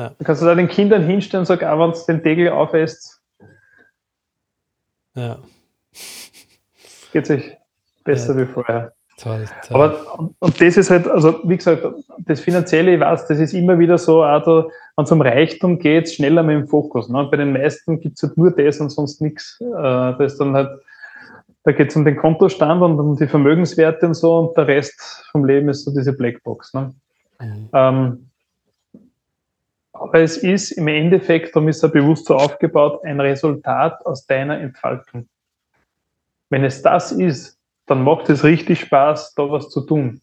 ja. Du kannst du da den Kindern hinstellen und sagen, ah, wenn du den Tegel aufesst, ja. geht sich besser ja. wie vorher. Toll, toll. Aber und das ist halt, also wie gesagt, das Finanzielle, ich weiß, das ist immer wieder so, auch wenn es um Reichtum geht, schneller mit dem Fokus. Ne? Bei den meisten gibt es halt nur das und sonst nichts. Äh, da ist dann halt, da geht es um den Kontostand und um die Vermögenswerte und so und der Rest vom Leben ist so diese Blackbox. Ne? Mhm. Ähm, aber es ist im Endeffekt, darum ist er bewusst so aufgebaut, ein Resultat aus deiner Entfaltung. Wenn es das ist, dann macht es richtig Spaß, da was zu tun.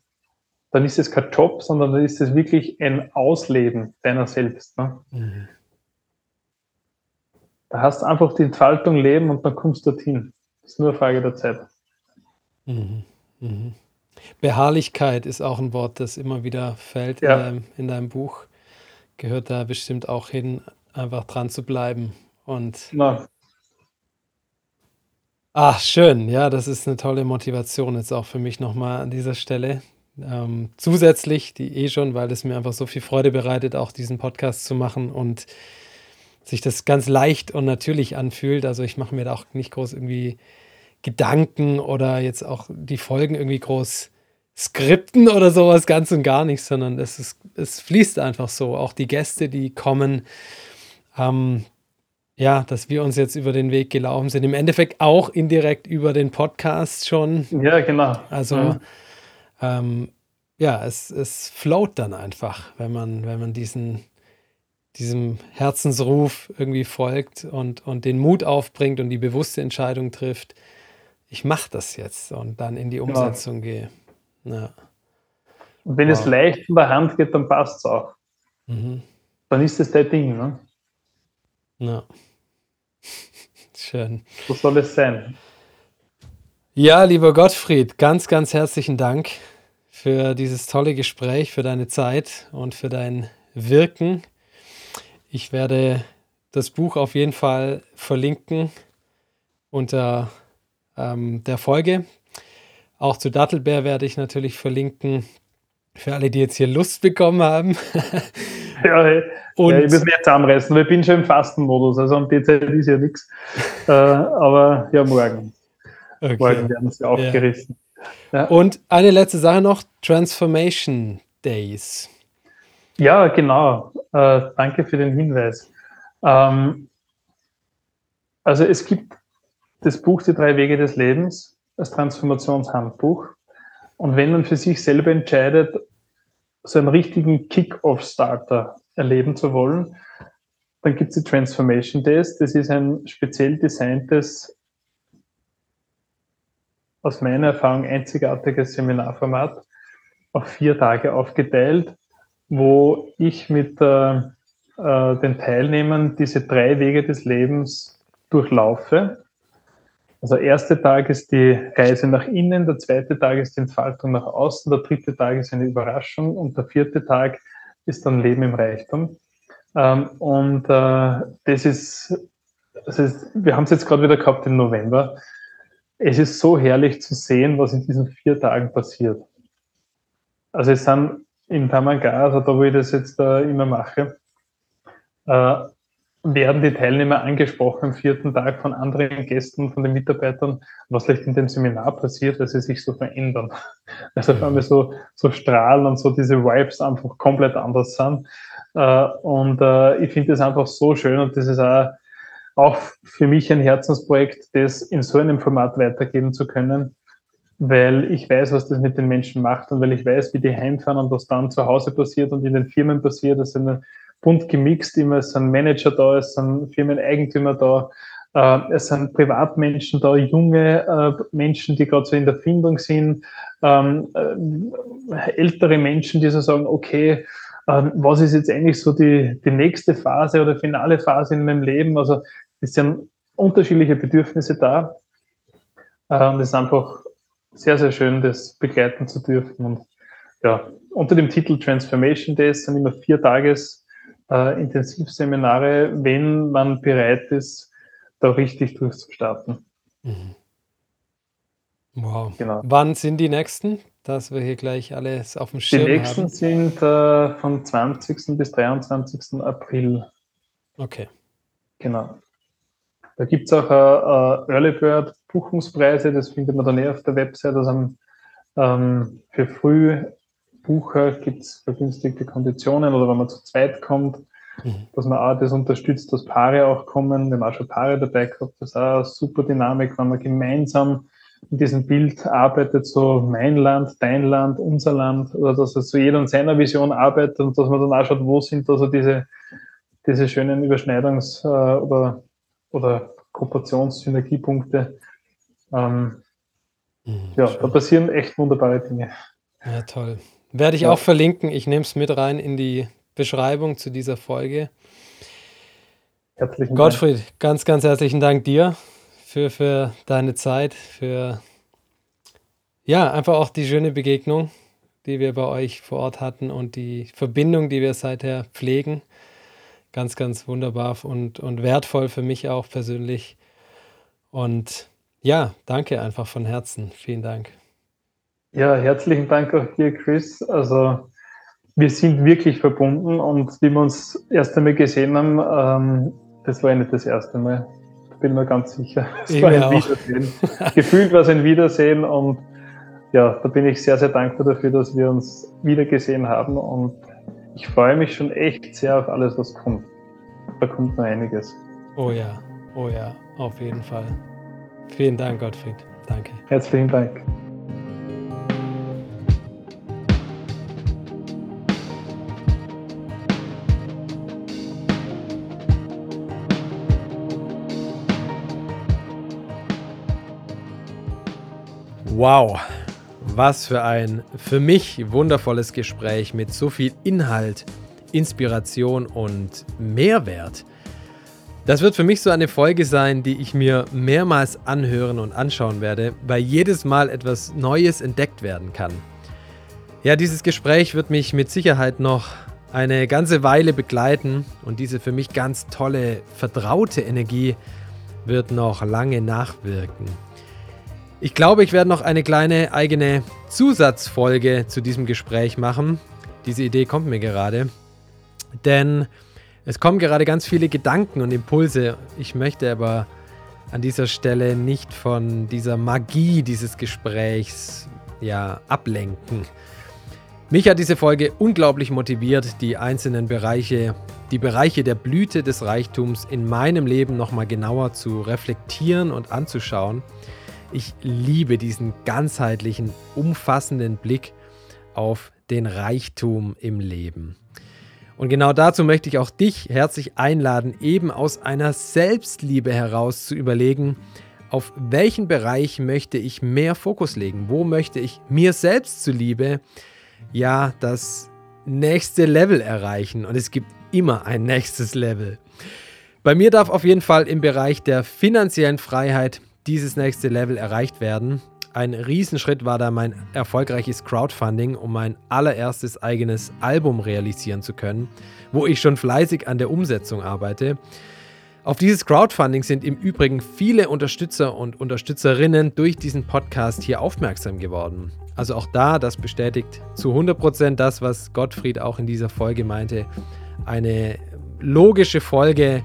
Dann ist es kein Job, sondern dann ist es wirklich ein Ausleben deiner selbst. Ne? Mhm. Da hast du einfach die Entfaltung leben und dann kommst du dorthin. Das ist nur eine Frage der Zeit. Mhm. Mhm. Beharrlichkeit ist auch ein Wort, das immer wieder fällt ja. in, deinem, in, deinem, Buch. Gehört da bestimmt auch hin, einfach dran zu bleiben. Und Na, Ach, schön. Ja, das ist eine tolle Motivation jetzt auch für mich nochmal an dieser Stelle. Ähm, zusätzlich, die eh schon, weil es mir einfach so viel Freude bereitet, auch diesen Podcast zu machen und sich das ganz leicht und natürlich anfühlt. Also ich mache mir da auch nicht groß irgendwie Gedanken oder jetzt auch die Folgen irgendwie groß skripten oder sowas ganz und gar nicht, sondern es, ist, es fließt einfach so. Auch die Gäste, die kommen, ähm, ja, dass wir uns jetzt über den Weg gelaufen sind. Im Endeffekt auch indirekt über den Podcast schon. Ja, genau. Also, ja, ähm, ja es, es float dann einfach, wenn man, wenn man diesen, diesem Herzensruf irgendwie folgt und, und den Mut aufbringt und die bewusste Entscheidung trifft, ich mache das jetzt und dann in die genau. Umsetzung genau. gehe. Ja. Und wenn wow. es leicht in der Hand geht, dann passt es auch. Mhm. Dann ist es dein Ding. Ne? Ja. <laughs> Schön. So soll es sein. Ja, lieber Gottfried, ganz, ganz herzlichen Dank für dieses tolle Gespräch, für deine Zeit und für dein Wirken. Ich werde das Buch auf jeden Fall verlinken unter ähm, der Folge. Auch zu Dattelbär werde ich natürlich verlinken. Für alle, die jetzt hier Lust bekommen haben. <laughs> ja, hey, und ja, ich muss jetzt zusammenreißen, weil ich bin schon im Fastenmodus, also am Zeit ist ja nichts. <laughs> Äh, aber ja, morgen. Okay. Morgen werden sie aufgerissen. Ja. Und eine letzte Sache noch: Transformation Days. Ja, genau. Äh, danke für den Hinweis. Ähm, also es gibt das Buch Die drei Wege des Lebens als Transformationshandbuch. Und wenn man für sich selber entscheidet, so einen richtigen Kick-Off-Starter erleben zu wollen, dann gibt es die Transformation Days. Das ist ein speziell designtes, aus meiner Erfahrung einzigartiges Seminarformat, auf vier Tage aufgeteilt, wo ich mit äh, äh, den Teilnehmern diese drei Wege des Lebens durchlaufe. Also erste Tag ist die Reise nach innen, der zweite Tag ist die Entfaltung nach außen, der dritte Tag ist eine Überraschung und der vierte Tag ist dann Leben im Reichtum. Ähm, und äh, das ist, das ist, wir haben es jetzt gerade wieder gehabt im November. Es ist so herrlich zu sehen, was in diesen vier Tagen passiert. Also es sind in Tamanga, da wo ich das jetzt äh, immer mache, äh, werden die Teilnehmer angesprochen am vierten Tag von anderen Gästen, von den Mitarbeitern, was vielleicht in dem Seminar passiert, dass sie sich so verändern. <laughs> Also auf einmal so, so strahlen und so diese Vibes einfach komplett anders sind. Äh, und äh, ich finde das einfach so schön und das ist auch, auch für mich ein Herzensprojekt, das in so einem Format weitergeben zu können, weil ich weiß, was das mit den Menschen macht und weil ich weiß, wie die heimfahren und was dann zu Hause passiert und in den Firmen passiert. Das sind bunt gemixt, immer es sind Manager da, es sind Firmeneigentümer da, äh, es sind Privatmenschen da, junge äh, Menschen, die gerade so in der Findung sind, ähm, äh, ältere Menschen, die so sagen, okay, ähm, was ist jetzt eigentlich so die, die nächste Phase oder finale Phase in meinem Leben? Also es sind unterschiedliche Bedürfnisse da. Äh, und es ist einfach sehr, sehr schön, das begleiten zu dürfen. Und ja, unter dem Titel Transformation Days sind immer vier Tages äh, Intensivseminare, wenn man bereit ist, da richtig durchzustarten. Mhm. Wow. Genau. Wann sind die nächsten? Dass wir hier gleich alles auf dem Schirm haben. Die nächsten haben. sind äh, vom 20. bis 23. April. Okay. Genau. Da gibt es auch äh, äh, Early Bird Buchungspreise, das findet man dann eh auf der Website. Also ähm, für früh Bucher gibt es vergünstigte Konditionen oder wenn man zu zweit kommt, mhm. dass man auch das unterstützt, dass Paare auch kommen. Wir haben auch schon Paare dabei gehabt. Das ist auch eine super Dynamik, wenn man gemeinsam in diesem Bild arbeitet, so mein Land, dein Land, unser Land, oder dass so jeder in seiner Vision arbeitet und dass man dann auch schaut, wo sind da so diese, diese schönen Überschneidungs- äh, oder, oder Kooperationssynergiepunkte. Ähm, mhm, ja, schön. da passieren echt wunderbare Dinge. Ja, toll. Werde ich ja. auch verlinken. Ich nehme es mit rein in die Beschreibung zu dieser Folge. Herzlichen Gottfried, Dank. ganz, ganz herzlichen Dank dir für, für deine Zeit, für ja, einfach auch die schöne Begegnung, die wir bei euch vor Ort hatten und die Verbindung, die wir seither pflegen. Ganz, ganz wunderbar und, und wertvoll für mich auch persönlich. Und ja, danke einfach von Herzen. Vielen Dank. Ja, herzlichen Dank auch dir, Chris. Also wir sind wirklich verbunden und wie wir uns erst einmal gesehen haben, ähm, das war ja nicht das erste Mal. Da bin mir ganz sicher. <laughs> Es war ein auch. Wiedersehen. Gefühlt war es ein Wiedersehen und ja, da bin ich sehr, sehr dankbar dafür, dass wir uns wieder gesehen haben und ich freue mich schon echt sehr auf alles, was kommt. Da kommt noch einiges. Oh ja, oh ja, auf jeden Fall. Vielen Dank, Gottfried. Danke. Herzlichen Dank. Wow, was für ein für mich wundervolles Gespräch mit so viel Inhalt, Inspiration und Mehrwert. Das wird für mich so eine Folge sein, die ich mir mehrmals anhören und anschauen werde, weil jedes Mal etwas Neues entdeckt werden kann. Ja, dieses Gespräch wird mich mit Sicherheit noch eine ganze Weile begleiten und diese für mich ganz tolle, vertraute Energie wird noch lange nachwirken. Ich glaube, ich werde noch eine kleine eigene Zusatzfolge zu diesem Gespräch machen. Diese Idee kommt mir gerade. Denn es kommen gerade ganz viele Gedanken und Impulse. Ich möchte aber an dieser Stelle nicht von dieser Magie dieses Gesprächs ja, ablenken. Mich hat diese Folge unglaublich motiviert, die einzelnen Bereiche, die Bereiche der Blüte des Reichtums in meinem Leben nochmal genauer zu reflektieren und anzuschauen. Ich liebe diesen ganzheitlichen, umfassenden Blick auf den Reichtum im Leben. Und genau dazu möchte ich auch dich herzlich einladen, eben aus einer Selbstliebe heraus zu überlegen, auf welchen Bereich möchte ich mehr Fokus legen? Wo möchte ich mir selbst zuliebe ja das nächste Level erreichen? Und es gibt immer ein <laughs> nächstes Level. Bei mir darf auf jeden Fall im Bereich der finanziellen Freiheit dieses nächste Level erreicht werden. Ein Riesenschritt war da mein erfolgreiches Crowdfunding, um mein allererstes eigenes Album realisieren zu können, wo ich schon fleißig an der Umsetzung arbeite. Auf dieses Crowdfunding sind im Übrigen viele Unterstützer und Unterstützerinnen durch diesen Podcast hier aufmerksam geworden. Also auch da, das bestätigt zu 100% das, was Gottfried auch in dieser Folge meinte. Eine logische Folge,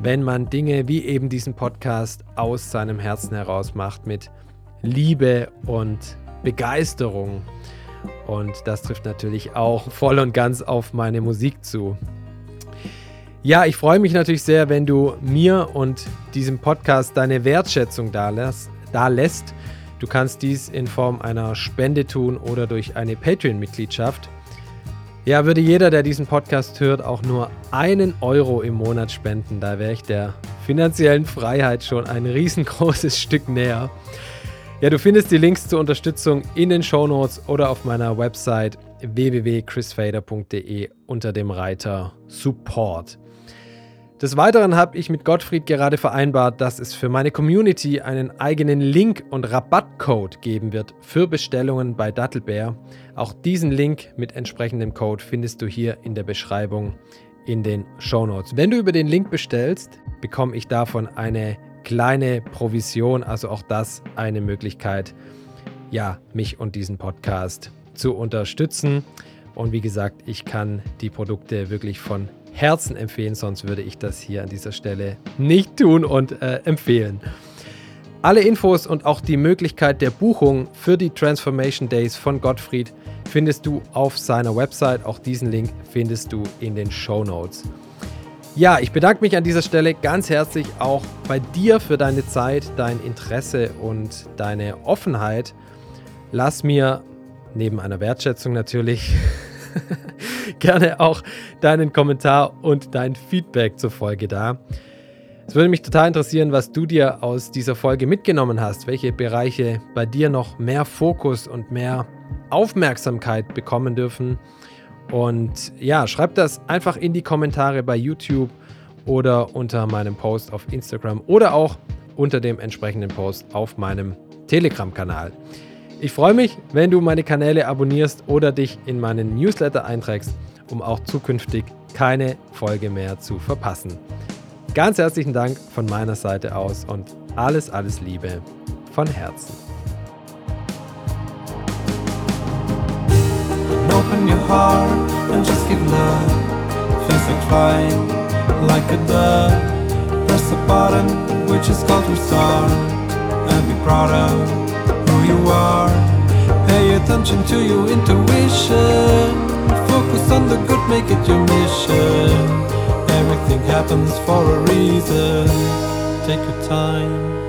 wenn man Dinge wie eben diesen Podcast aus seinem Herzen heraus macht mit Liebe und Begeisterung. Und das trifft natürlich auch voll und ganz auf meine Musik zu. Ja, ich freue mich natürlich sehr, wenn du mir und diesem Podcast deine Wertschätzung da lässt. Du kannst dies in Form einer Spende tun oder durch eine Patreon-Mitgliedschaft. Ja, würde jeder, der diesen Podcast hört, auch nur einen Euro im Monat spenden, da wäre ich der finanziellen Freiheit schon ein riesengroßes <laughs> Stück näher. Ja, du findest die Links zur Unterstützung in den Show Notes oder auf meiner Website www.chrisfader.de unter dem Reiter Support. Des Weiteren habe ich mit Gottfried gerade vereinbart, dass es für meine Community einen eigenen Link und Rabattcode geben wird für Bestellungen bei Dattelbär. Auch diesen Link mit entsprechendem Code findest du hier in der Beschreibung in den Show Notes. Wenn du über den Link bestellst, bekomme ich davon eine kleine Provision, also auch das eine Möglichkeit, ja, mich und diesen Podcast zu unterstützen. Und wie gesagt, ich kann die Produkte wirklich von Herzen empfehlen, sonst würde ich das hier an dieser Stelle nicht tun und äh, empfehlen. Alle Infos und auch die Möglichkeit der Buchung für die Transformation Days von Gottfried findest du auf seiner Website. Auch diesen Link findest du in den Show Notes. Ja, ich bedanke mich an dieser Stelle ganz herzlich auch bei dir für deine Zeit, dein Interesse und deine Offenheit. Lass mir neben einer Wertschätzung natürlich <laughs> gerne auch deinen Kommentar und dein Feedback zur Folge da. Es würde mich total interessieren, was du dir aus dieser Folge mitgenommen hast, welche Bereiche bei dir noch mehr Fokus und mehr Aufmerksamkeit bekommen dürfen und ja, schreib das einfach in die Kommentare bei YouTube oder unter meinem Post auf Instagram oder auch unter dem entsprechenden Post auf meinem Telegram-Kanal. Ich freue mich, wenn du meine Kanäle abonnierst oder dich in meinen Newsletter einträgst, um auch zukünftig keine Folge mehr zu verpassen. Ganz herzlichen Dank von meiner Seite aus und alles, alles Liebe von Herzen. open your heart and just give love. Feels like flying, like a dove. Press the button, which is called restart, and be proud of you are. Pay attention to your intuition. Focus on the good, make it your mission. Everything happens for a reason. Take your time